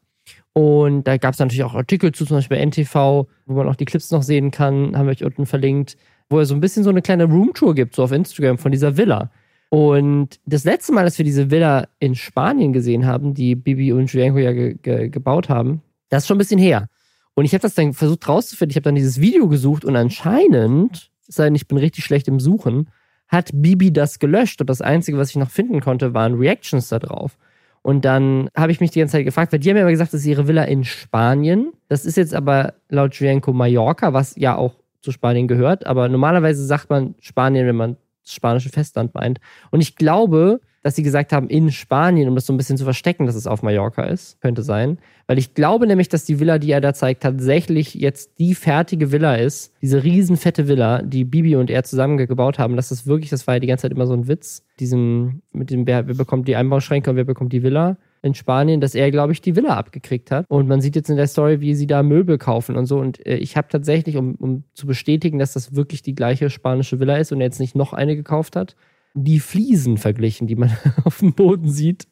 Und da gab es natürlich auch Artikel zu, zum Beispiel bei NTV, wo man auch die Clips noch sehen kann, haben wir euch unten verlinkt, wo er so ein bisschen so eine kleine Roomtour gibt, so auf Instagram von dieser Villa. Und das letzte Mal, dass wir diese Villa in Spanien gesehen haben, die Bibi und Julienko ja ge ge gebaut haben, das ist schon ein bisschen her. Und ich habe das dann versucht rauszufinden. Ich habe dann dieses Video gesucht und anscheinend, es sei denn, ich bin richtig schlecht im Suchen, hat Bibi das gelöscht. Und das Einzige, was ich noch finden konnte, waren Reactions da drauf. Und dann habe ich mich die ganze Zeit gefragt, weil die haben ja immer gesagt, das ist ihre Villa in Spanien. Das ist jetzt aber laut Julienko Mallorca, was ja auch zu Spanien gehört. Aber normalerweise sagt man Spanien, wenn man das spanische Festland meint. Und ich glaube, dass sie gesagt haben, in Spanien, um das so ein bisschen zu verstecken, dass es auf Mallorca ist. Könnte sein. Weil ich glaube nämlich, dass die Villa, die er da zeigt, tatsächlich jetzt die fertige Villa ist. Diese riesenfette Villa, die Bibi und er zusammen gebaut haben. Das ist wirklich, das war ja die ganze Zeit immer so ein Witz. Diesen, mit dem, wer, wer bekommt die Einbauschränke und wer bekommt die Villa in Spanien, dass er, glaube ich, die Villa abgekriegt hat. Und man sieht jetzt in der Story, wie sie da Möbel kaufen und so. Und äh, ich habe tatsächlich, um, um zu bestätigen, dass das wirklich die gleiche spanische Villa ist und er jetzt nicht noch eine gekauft hat, die Fliesen verglichen, die man auf dem Boden sieht.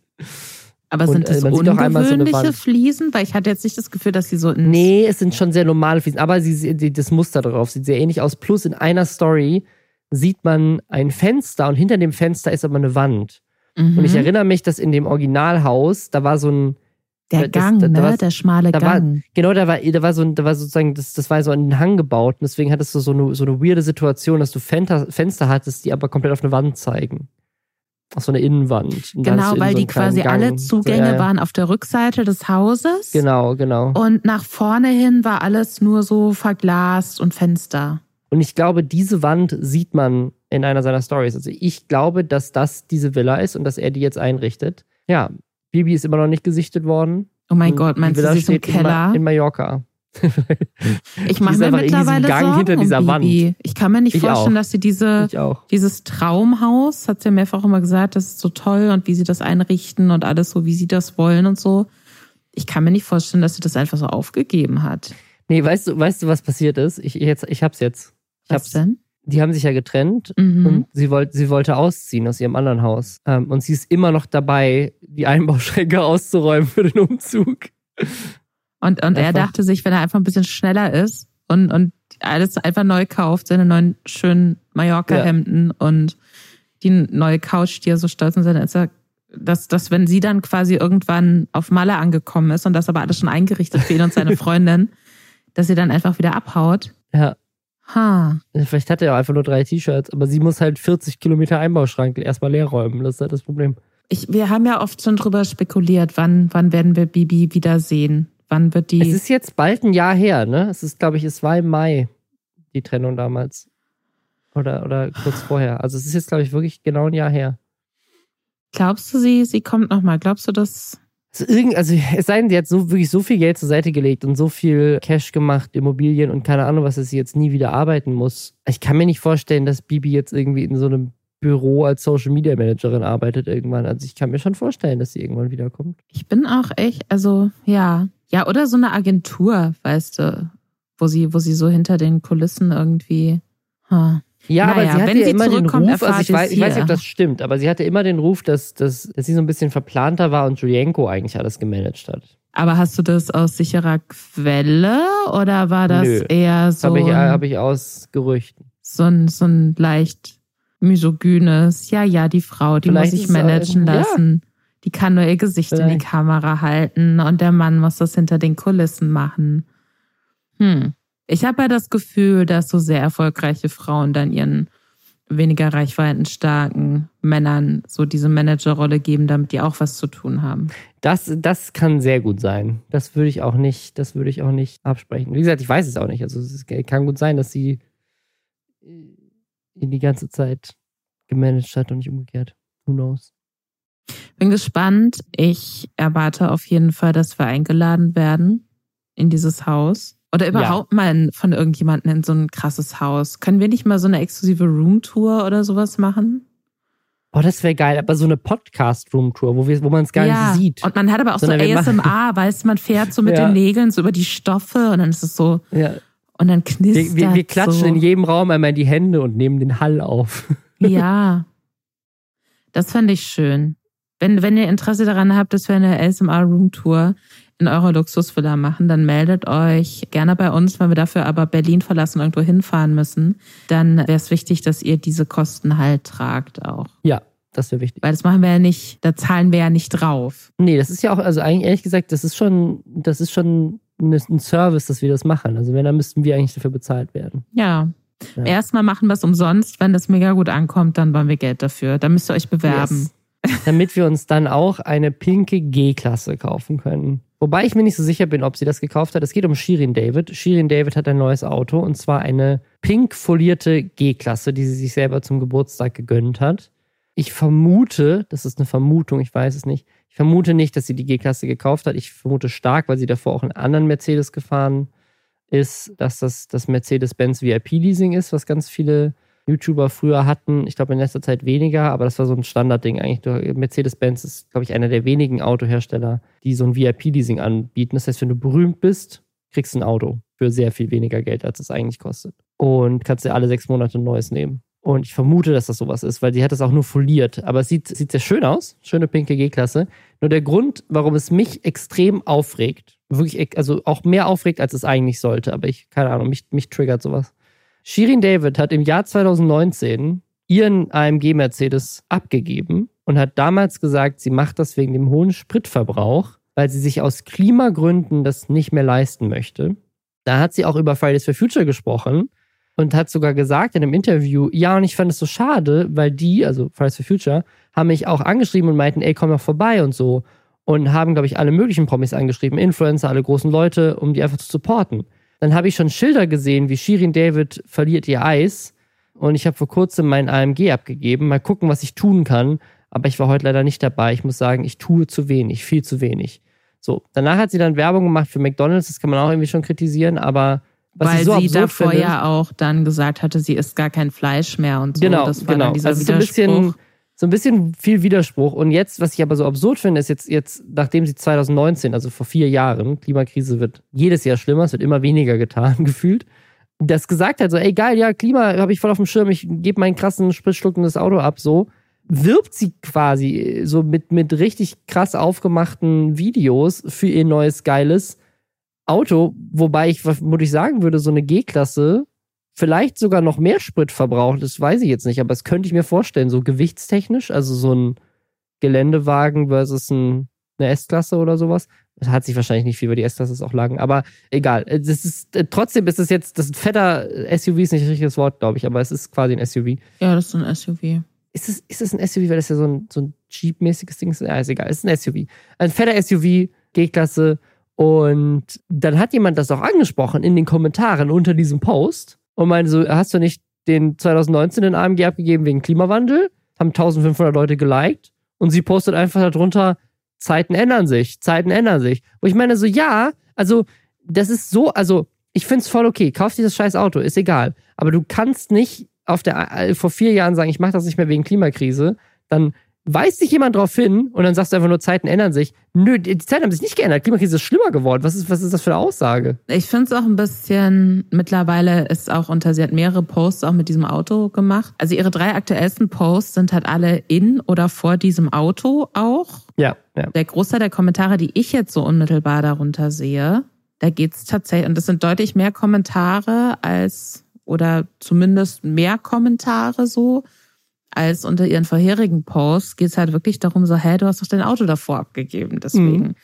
Aber sind das und, äh, ungewöhnliche so Fliesen? Weil ich hatte jetzt nicht das Gefühl, dass sie so... Nee, es sind schon sehr normale Fliesen. Aber sie, die, das Muster darauf sieht sehr ähnlich aus. Plus in einer Story sieht man ein Fenster und hinter dem Fenster ist aber eine Wand. Mhm. Und ich erinnere mich, dass in dem Originalhaus, da war so ein Der Das- Gang, da- da ne? Der schmale da war, Gang. genau, da war, da war so, da war sozusagen, das, das war so an den Hang gebaut und deswegen hattest du so eine, so eine weirde Situation, dass du Fenster, Fenster hattest, die aber komplett auf eine Wand zeigen. Auf so eine Innenwand. Und Genau, weil so die quasi alle Gang. Zugänge so, ja, ja. waren auf der Rückseite des Hauses. Genau, genau. Und nach vorne hin war alles nur so verglast und Fenster. Und ich glaube, diese Wand sieht man in einer seiner Stories. Also ich glaube, dass das diese Villa ist und dass er die jetzt einrichtet. Ja, Bibi ist immer noch nicht gesichtet worden. Oh mein Und Gott, meinst du, sie ist im steht in Ma- Keller? In Mallorca. Ich mache mir mittlerweile Gang Sorgen hinter dieser um Wand. Bibi. Ich kann mir nicht Ich vorstellen, auch. dass sie diese, dieses Traumhaus, hat sie ja mehrfach immer gesagt, das ist so toll und wie sie das einrichten und alles so, wie sie das wollen und so. Ich kann mir nicht vorstellen, dass sie das einfach so aufgegeben hat. Nee, weißt du, weißt du, was passiert ist? Ich, jetzt, ich hab's jetzt. Ich Was hab's. denn? Die haben sich ja getrennt Mhm. und sie wollte, sie wollte ausziehen aus ihrem anderen Haus. Ähm, und sie ist immer noch dabei, die Einbauschränke auszuräumen für den Umzug. Und, und er dachte sich, wenn er einfach ein bisschen schneller ist und, und alles einfach neu kauft, seine neuen schönen Mallorca-Hemden und die neue Couch, die er so stolz in seine ist, er, dass, dass wenn sie dann quasi irgendwann auf Malle angekommen ist und das aber alles schon eingerichtet für ihn und seine Freundin, dass sie dann einfach wieder abhaut. Ja. Ha. Vielleicht hat er auch einfach nur drei T-Shirts, aber sie muss halt 40 Kilometer Einbauschrank erstmal leer räumen. Das ist halt das Problem. Ich, wir haben ja oft schon drüber spekuliert, wann, wann werden wir Bibi wiedersehen? Wann wird die. Es ist jetzt bald ein Jahr her, ne? Es ist, glaube ich, es war im Mai, die Trennung damals. Oder, oder kurz vorher. Also es ist jetzt, glaube ich, wirklich genau ein Jahr her. glaubst du, sie, sie kommt nochmal? Glaubst du, dass. Also, irgend, also es sei denn, sie hat so wirklich so viel Geld zur Seite gelegt und so viel Cash gemacht, Immobilien und keine Ahnung, was, dass sie jetzt nie wieder arbeiten muss. Ich kann mir nicht vorstellen, dass Bibi jetzt irgendwie in so einem Büro als Social Media Managerin arbeitet irgendwann. Also ich kann mir schon vorstellen, dass sie irgendwann wiederkommt. Ich bin auch echt, also ja. Ja, oder so eine Agentur, weißt du, wo sie, wo sie so hinter den Kulissen irgendwie. Ha. Ja, Naja, aber sie hatte ja sie immer den Ruf, also ich weiß, ich weiß nicht, ob das stimmt, aber sie hatte immer den Ruf, dass, dass, dass sie so ein bisschen verplanter war und Julienko eigentlich alles gemanagt hat. Aber hast du das aus sicherer Quelle oder war das Nö. eher so, habe ich, hab ich aus Gerüchten. so, ein, so ein leicht misogynes, ja, ja, die Frau, die Vielleicht muss sich ist es auch- managen ja. lassen. Die kann nur ihr Gesicht in die Vielleicht. Kamera halten und der Mann muss das hinter den Kulissen machen. Hm. Ich habe ja das Gefühl, dass so sehr erfolgreiche Frauen dann ihren weniger reichweitenstarken Männern so diese Managerrolle geben, damit die auch was zu tun haben. Das, das kann sehr gut sein. Das würde ich auch nicht, das würde ich auch nicht absprechen. Wie gesagt, ich weiß es auch nicht. Also es kann gut sein, dass sie ihn die ganze Zeit gemanagt hat und nicht umgekehrt. Who knows? Bin gespannt. Ich erwarte auf jeden Fall, dass wir eingeladen werden in dieses Haus. Oder überhaupt mal in, von irgendjemandem in so ein krasses Haus. Können wir nicht mal so eine exklusive Roomtour oder sowas machen? Boah, das wäre geil. Aber so eine Podcast-Room-Tour, wo, wir- wo man es gar ja. nicht sieht. Und man hat aber auch Sondern so machen- ASMR, weißt du, man fährt so mit Ja. den Nägeln so über die Stoffe und dann ist es so, Ja. und dann knistert Wir, wir, wir klatschen so. in jedem Raum einmal in die Hände und nehmen den Hall auf. Ja. Das fände ich schön. Wenn, wenn ihr Interesse daran habt, dass wir eine ASMR-Room-Tour in eurer Luxusvilla machen, dann meldet euch gerne bei uns, wenn wir dafür aber Berlin verlassen und irgendwo hinfahren müssen. Dann wäre es wichtig, dass ihr diese Kosten halt tragt auch. Ja, das wäre wichtig. Weil das machen wir ja nicht, da zahlen wir ja nicht drauf. Nee, das ist ja auch, also eigentlich ehrlich gesagt, das ist schon, das ist schon ein Service, dass wir das machen. Also wenn, dann müssten wir eigentlich dafür bezahlt werden. Ja. Ja. Erstmal machen wir es umsonst. Wenn das mega gut ankommt, dann wollen wir Geld dafür. Da müsst ihr euch bewerben. Yes. Damit wir uns dann auch eine pinke G-Klasse kaufen können. Wobei ich mir nicht so sicher bin, ob sie das gekauft hat. Es geht um Shirin David. Shirin David hat ein neues Auto und zwar eine pink folierte G-Klasse, die sie sich selber zum Geburtstag gegönnt hat. Ich vermute, das ist eine Vermutung, ich weiß es nicht. Ich vermute nicht, dass sie die G-Klasse gekauft hat. Ich vermute stark, weil sie davor auch einen anderen Mercedes gefahren ist, dass das das Mercedes-Benz VIP-Leasing ist, was ganz viele YouTuber früher hatten. Ich glaube in letzter Zeit weniger, aber das war so ein Standardding eigentlich. Mercedes-Benz ist, glaube ich, einer der wenigen Autohersteller, die so ein VIP-Leasing anbieten. Das heißt, wenn du berühmt bist, kriegst du ein Auto für sehr viel weniger Geld, als es eigentlich kostet. Und kannst dir alle sechs Monate ein neues nehmen. Und ich vermute, dass das sowas ist, weil sie hat das auch nur foliert. Aber es sieht, sieht sehr schön aus. Schöne pinke G-Klasse. Nur der Grund, warum es mich extrem aufregt, wirklich, also auch mehr aufregt, als es eigentlich sollte, aber ich, keine Ahnung, mich, mich triggert sowas. Shirin David hat im Jahr 2019 ihren AMG Mercedes abgegeben und hat damals gesagt, sie macht das wegen dem hohen Spritverbrauch, weil sie sich aus Klimagründen das nicht mehr leisten möchte. Da hat sie auch über Fridays for Future gesprochen und hat sogar gesagt in einem Interview, ja, und ich fand es so schade, weil die, also Fridays for Future, haben mich auch angeschrieben und meinten, ey, komm doch vorbei und so. Und haben, glaube ich, alle möglichen Promis angeschrieben, Influencer, alle großen Leute, um die einfach zu supporten. Dann habe ich schon Schilder gesehen, wie Shirin David verliert ihr Eis. Und ich habe vor kurzem mein AMG abgegeben. Mal gucken, was ich tun kann. Aber ich war heute leider nicht dabei. Ich muss sagen, ich tue zu wenig, viel zu wenig. So, danach hat sie dann Werbung gemacht für McDonalds. Das kann man auch irgendwie schon kritisieren, aber was Weil so sie davor finde, ja auch dann gesagt hatte, sie isst gar kein Fleisch mehr und so. Genau, das war genau. Dann dieser also so ein bisschen so ein bisschen viel Widerspruch. Und jetzt, was ich aber so absurd finde, ist jetzt, jetzt, nachdem sie 2019, also vor vier Jahren, Klimakrise wird jedes Jahr schlimmer, es wird immer weniger getan, gefühlt, das gesagt hat, so, ey, geil, ja, Klima habe ich voll auf dem Schirm, ich gebe meinen krassen, spritschluckendes Auto ab, so, wirbt sie quasi so mit, mit richtig krass aufgemachten Videos für ihr neues, geiles Auto, wobei ich, muss ich sagen würde, so eine G-Klasse vielleicht sogar noch mehr Sprit verbraucht, das weiß ich jetzt nicht, aber das könnte ich mir vorstellen, so gewichtstechnisch, also so ein Geländewagen versus ein, eine S-Klasse oder sowas. Das hat sich wahrscheinlich nicht viel, weil die S-Klasse ist auch lang, aber egal. Das ist, äh, trotzdem ist es jetzt, das fetter SUV ist nicht ein richtiges Wort, glaube ich, aber es ist quasi ein SUV. Ja, das ist ein SUV. Ist es, ist es ein SUV, weil das ja so ein, so ein Jeep-mäßiges Ding ist? Ja, ist egal. Es ist ein SUV. Ein fetter SUV, G-Klasse. Und dann hat jemand das auch angesprochen in den Kommentaren unter diesem Post und meinte so, hast du nicht den 2019 in AMG abgegeben wegen Klimawandel? Haben 1500 Leute geliked und sie postet einfach darunter, Zeiten ändern sich, Zeiten ändern sich. Wo ich meine so, ja, also das ist so, also ich finde es voll okay, kauf dir das scheiß Auto, ist egal. Aber du kannst nicht auf der, äh, vor vier Jahren sagen, ich mache das nicht mehr wegen Klimakrise, dann weist dich jemand darauf hin und dann sagst du einfach nur, Zeiten ändern sich. Nö, die Zeiten haben sich nicht geändert. Klimakrise ist schlimmer geworden. Was ist, was ist das für eine Aussage? Ich finde es auch ein bisschen, mittlerweile ist auch unter, sie hat mehrere Posts auch mit diesem Auto gemacht. Also ihre drei aktuellsten Posts sind halt alle in oder vor diesem Auto auch. Ja, ja. Der Großteil der Kommentare, die ich jetzt so unmittelbar darunter sehe, da geht's tatsächlich, und das sind deutlich mehr Kommentare als, oder zumindest mehr Kommentare so, als unter ihren vorherigen Posts geht es halt wirklich darum, so, hä, du hast doch dein Auto davor abgegeben, deswegen. Mhm.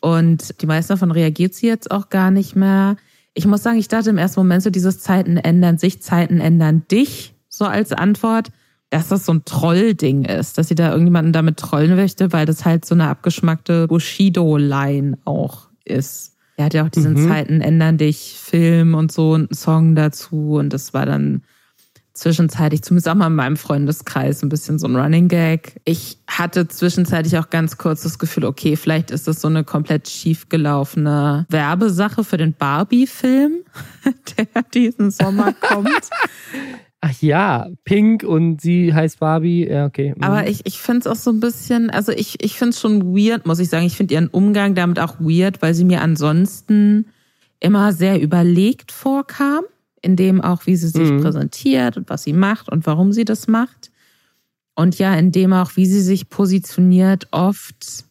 Und die meisten davon reagiert sie jetzt auch gar nicht mehr. Ich muss sagen, ich dachte im ersten Moment so, dieses Zeiten ändern sich, Zeiten ändern dich, so als Antwort, dass das so ein Trollding ist, dass sie da irgendjemanden damit trollen möchte, weil das halt so eine abgeschmackte Bushido-Line auch ist. Er hat ja auch diesen mhm. Zeiten ändern dich Film und so einen Song dazu und das war dann zwischenzeitlich, zumindest auch mal in meinem Freundeskreis, ein bisschen so ein Running Gag. Ich hatte zwischenzeitlich auch ganz kurz das Gefühl, okay, vielleicht ist das so eine komplett schiefgelaufene Werbesache für den Barbie-Film, der diesen Sommer kommt. Ach ja, Pink und sie heißt Barbie. Ja, okay. Mhm. Aber ich, ich finde es auch so ein bisschen, also ich, ich finde es schon weird, muss ich sagen. Ich finde ihren Umgang damit auch weird, weil sie mir ansonsten immer sehr überlegt vorkam in dem auch, wie sie sich mhm. präsentiert und was sie macht und warum sie das macht. Und ja, in dem auch, wie sie sich positioniert, oft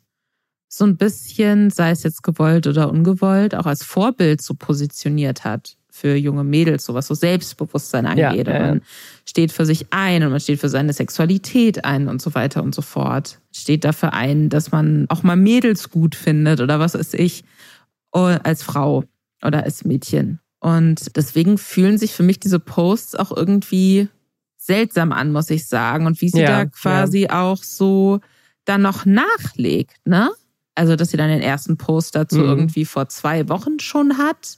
so ein bisschen, sei es jetzt gewollt oder ungewollt, auch als Vorbild so positioniert hat für junge Mädels, so was so Selbstbewusstsein angeht. Ja, ja, Man steht für sich ein und man steht für seine Sexualität ein und so weiter und so fort. Steht dafür ein, dass man auch mal Mädels gut findet oder was weiß ich, als Frau oder als Mädchen. Und deswegen fühlen sich für mich diese Posts auch irgendwie seltsam an, muss ich sagen. Und wie sie ja, da quasi ja. auch so dann noch nachlegt, ne? Also, dass sie dann den ersten Post dazu mhm. irgendwie vor zwei Wochen schon hat.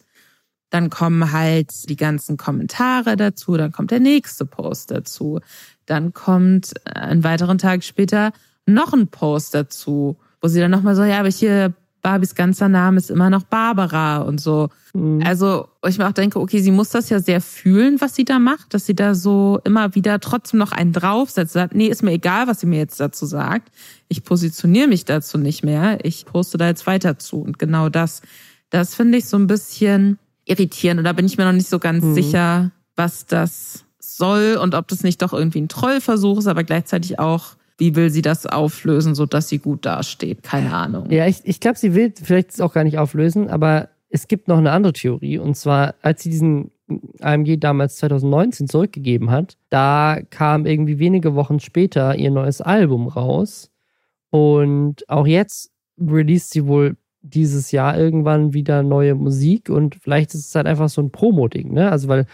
Dann kommen halt die ganzen Kommentare dazu, dann kommt der nächste Post dazu. Dann kommt äh, einen weiteren Tag später noch ein Post dazu, wo sie dann nochmal so, ja, aber hier Barbies ganzer Name ist immer noch Barbara und so. Mhm. Also, ich mir auch denke, okay, sie muss das ja sehr fühlen, was sie da macht, dass sie da so immer wieder trotzdem noch einen draufsetzt. Sagt, nee, ist mir egal, was sie mir jetzt dazu sagt. Ich positioniere mich dazu nicht mehr. Ich poste da jetzt weiter zu. Und genau das, das finde ich so ein bisschen irritierend. Und da bin ich mir noch nicht so ganz mhm. sicher, was das soll und ob das nicht doch irgendwie ein Trollversuch ist, aber gleichzeitig auch wie will sie das auflösen, sodass sie gut dasteht? Keine Ahnung. Ja, ich, ich glaube, sie will vielleicht auch gar nicht auflösen, aber es gibt noch eine andere Theorie. Und zwar, als sie diesen AMG damals 2019 zurückgegeben hat, da kam irgendwie wenige Wochen später ihr neues Album raus. Und auch jetzt released sie wohl dieses Jahr irgendwann wieder neue Musik und vielleicht ist es halt einfach so ein Promo-Ding, ne? Also weil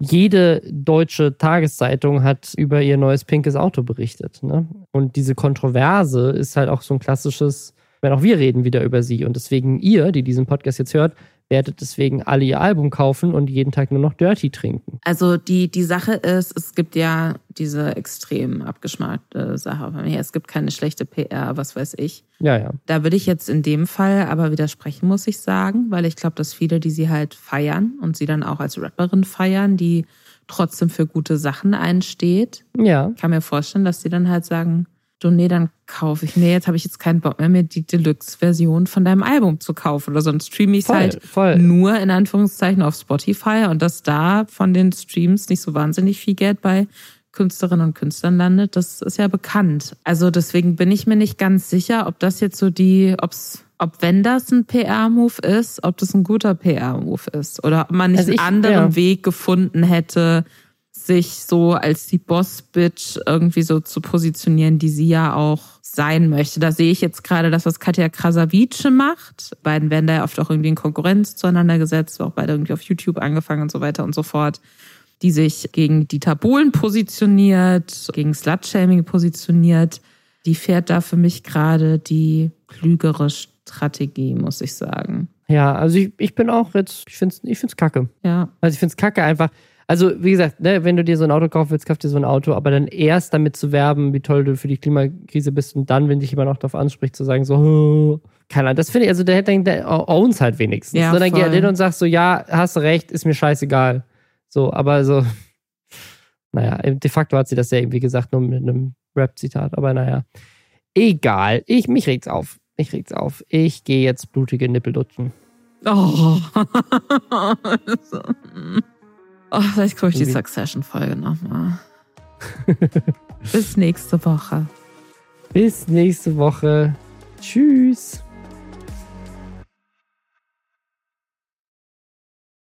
jede deutsche Tageszeitung hat über ihr neues pinkes Auto berichtet. Ne? Und diese Kontroverse ist halt auch so ein klassisches, wenn auch wir reden wieder über sie. Und deswegen ihr, die diesen Podcast jetzt hört, werdet deswegen alle ihr Album kaufen und jeden Tag nur noch Dirty trinken. Also die, die Sache ist, es gibt ja diese extrem abgeschmackte Sache von mir. Es gibt keine schlechte PR, was weiß ich. Ja, ja. Da würde ich jetzt in dem Fall aber widersprechen, muss ich sagen, weil ich glaube, dass viele, die sie halt feiern und sie dann auch als Rapperin feiern, die trotzdem für gute Sachen einsteht. Ja. Ich kann mir vorstellen, dass sie dann halt sagen, du, nee, dann kaufe ich mir, jetzt habe ich jetzt keinen Bock mehr, mir die Deluxe-Version von deinem Album zu kaufen. Oder sonst streame ich es halt voll. nur in Anführungszeichen auf Spotify und dass da von den Streams nicht so wahnsinnig viel Geld bei Künstlerinnen und Künstlern landet, das ist ja bekannt. Also deswegen bin ich mir nicht ganz sicher, ob das jetzt so die, ob's, ob wenn das ein PR-Move ist, ob das ein guter PR-Move ist. Oder ob man nicht Also ich- einen anderen ja. Weg gefunden hätte, sich so als die Boss-Bitch irgendwie so zu positionieren, die sie ja auch sein möchte. Da sehe ich jetzt gerade das, was Katja Krasavice macht. Beiden werden da ja oft auch irgendwie in Konkurrenz zueinander gesetzt, auch beide irgendwie auf YouTube angefangen und so weiter und so fort. Die sich gegen Dieter Bohlen positioniert, gegen Slut-Shaming positioniert. Die fährt da für mich gerade die klügere Strategie, muss ich sagen. Ja, also ich, ich bin auch jetzt, ich finde es ich find's kacke. Ja. Also ich finde es kacke einfach. Also, wie gesagt, ne, wenn du dir so ein Auto kaufen willst, kauf dir so ein Auto, aber dann erst damit zu werben, wie toll du für die Klimakrise bist und dann, wenn dich jemand noch darauf anspricht, zu sagen, so, "Oh", keine Ahnung, das finde ich, also der hätte der owns halt wenigstens. Ja, so, dann geh voll. halt hin und sagst so, ja, hast du recht, ist mir scheißegal. So, aber so, naja, de facto hat sie das ja eben, wie gesagt, nur mit einem Rap-Zitat, aber naja. Egal, ich, mich regt's auf. Mich regt's auf. Ich gehe jetzt blutige Nippel lutschen. Oh. oh vielleicht gucke ich die Succession-Folge nochmal. Bis nächste Woche. Bis nächste Woche. Tschüss.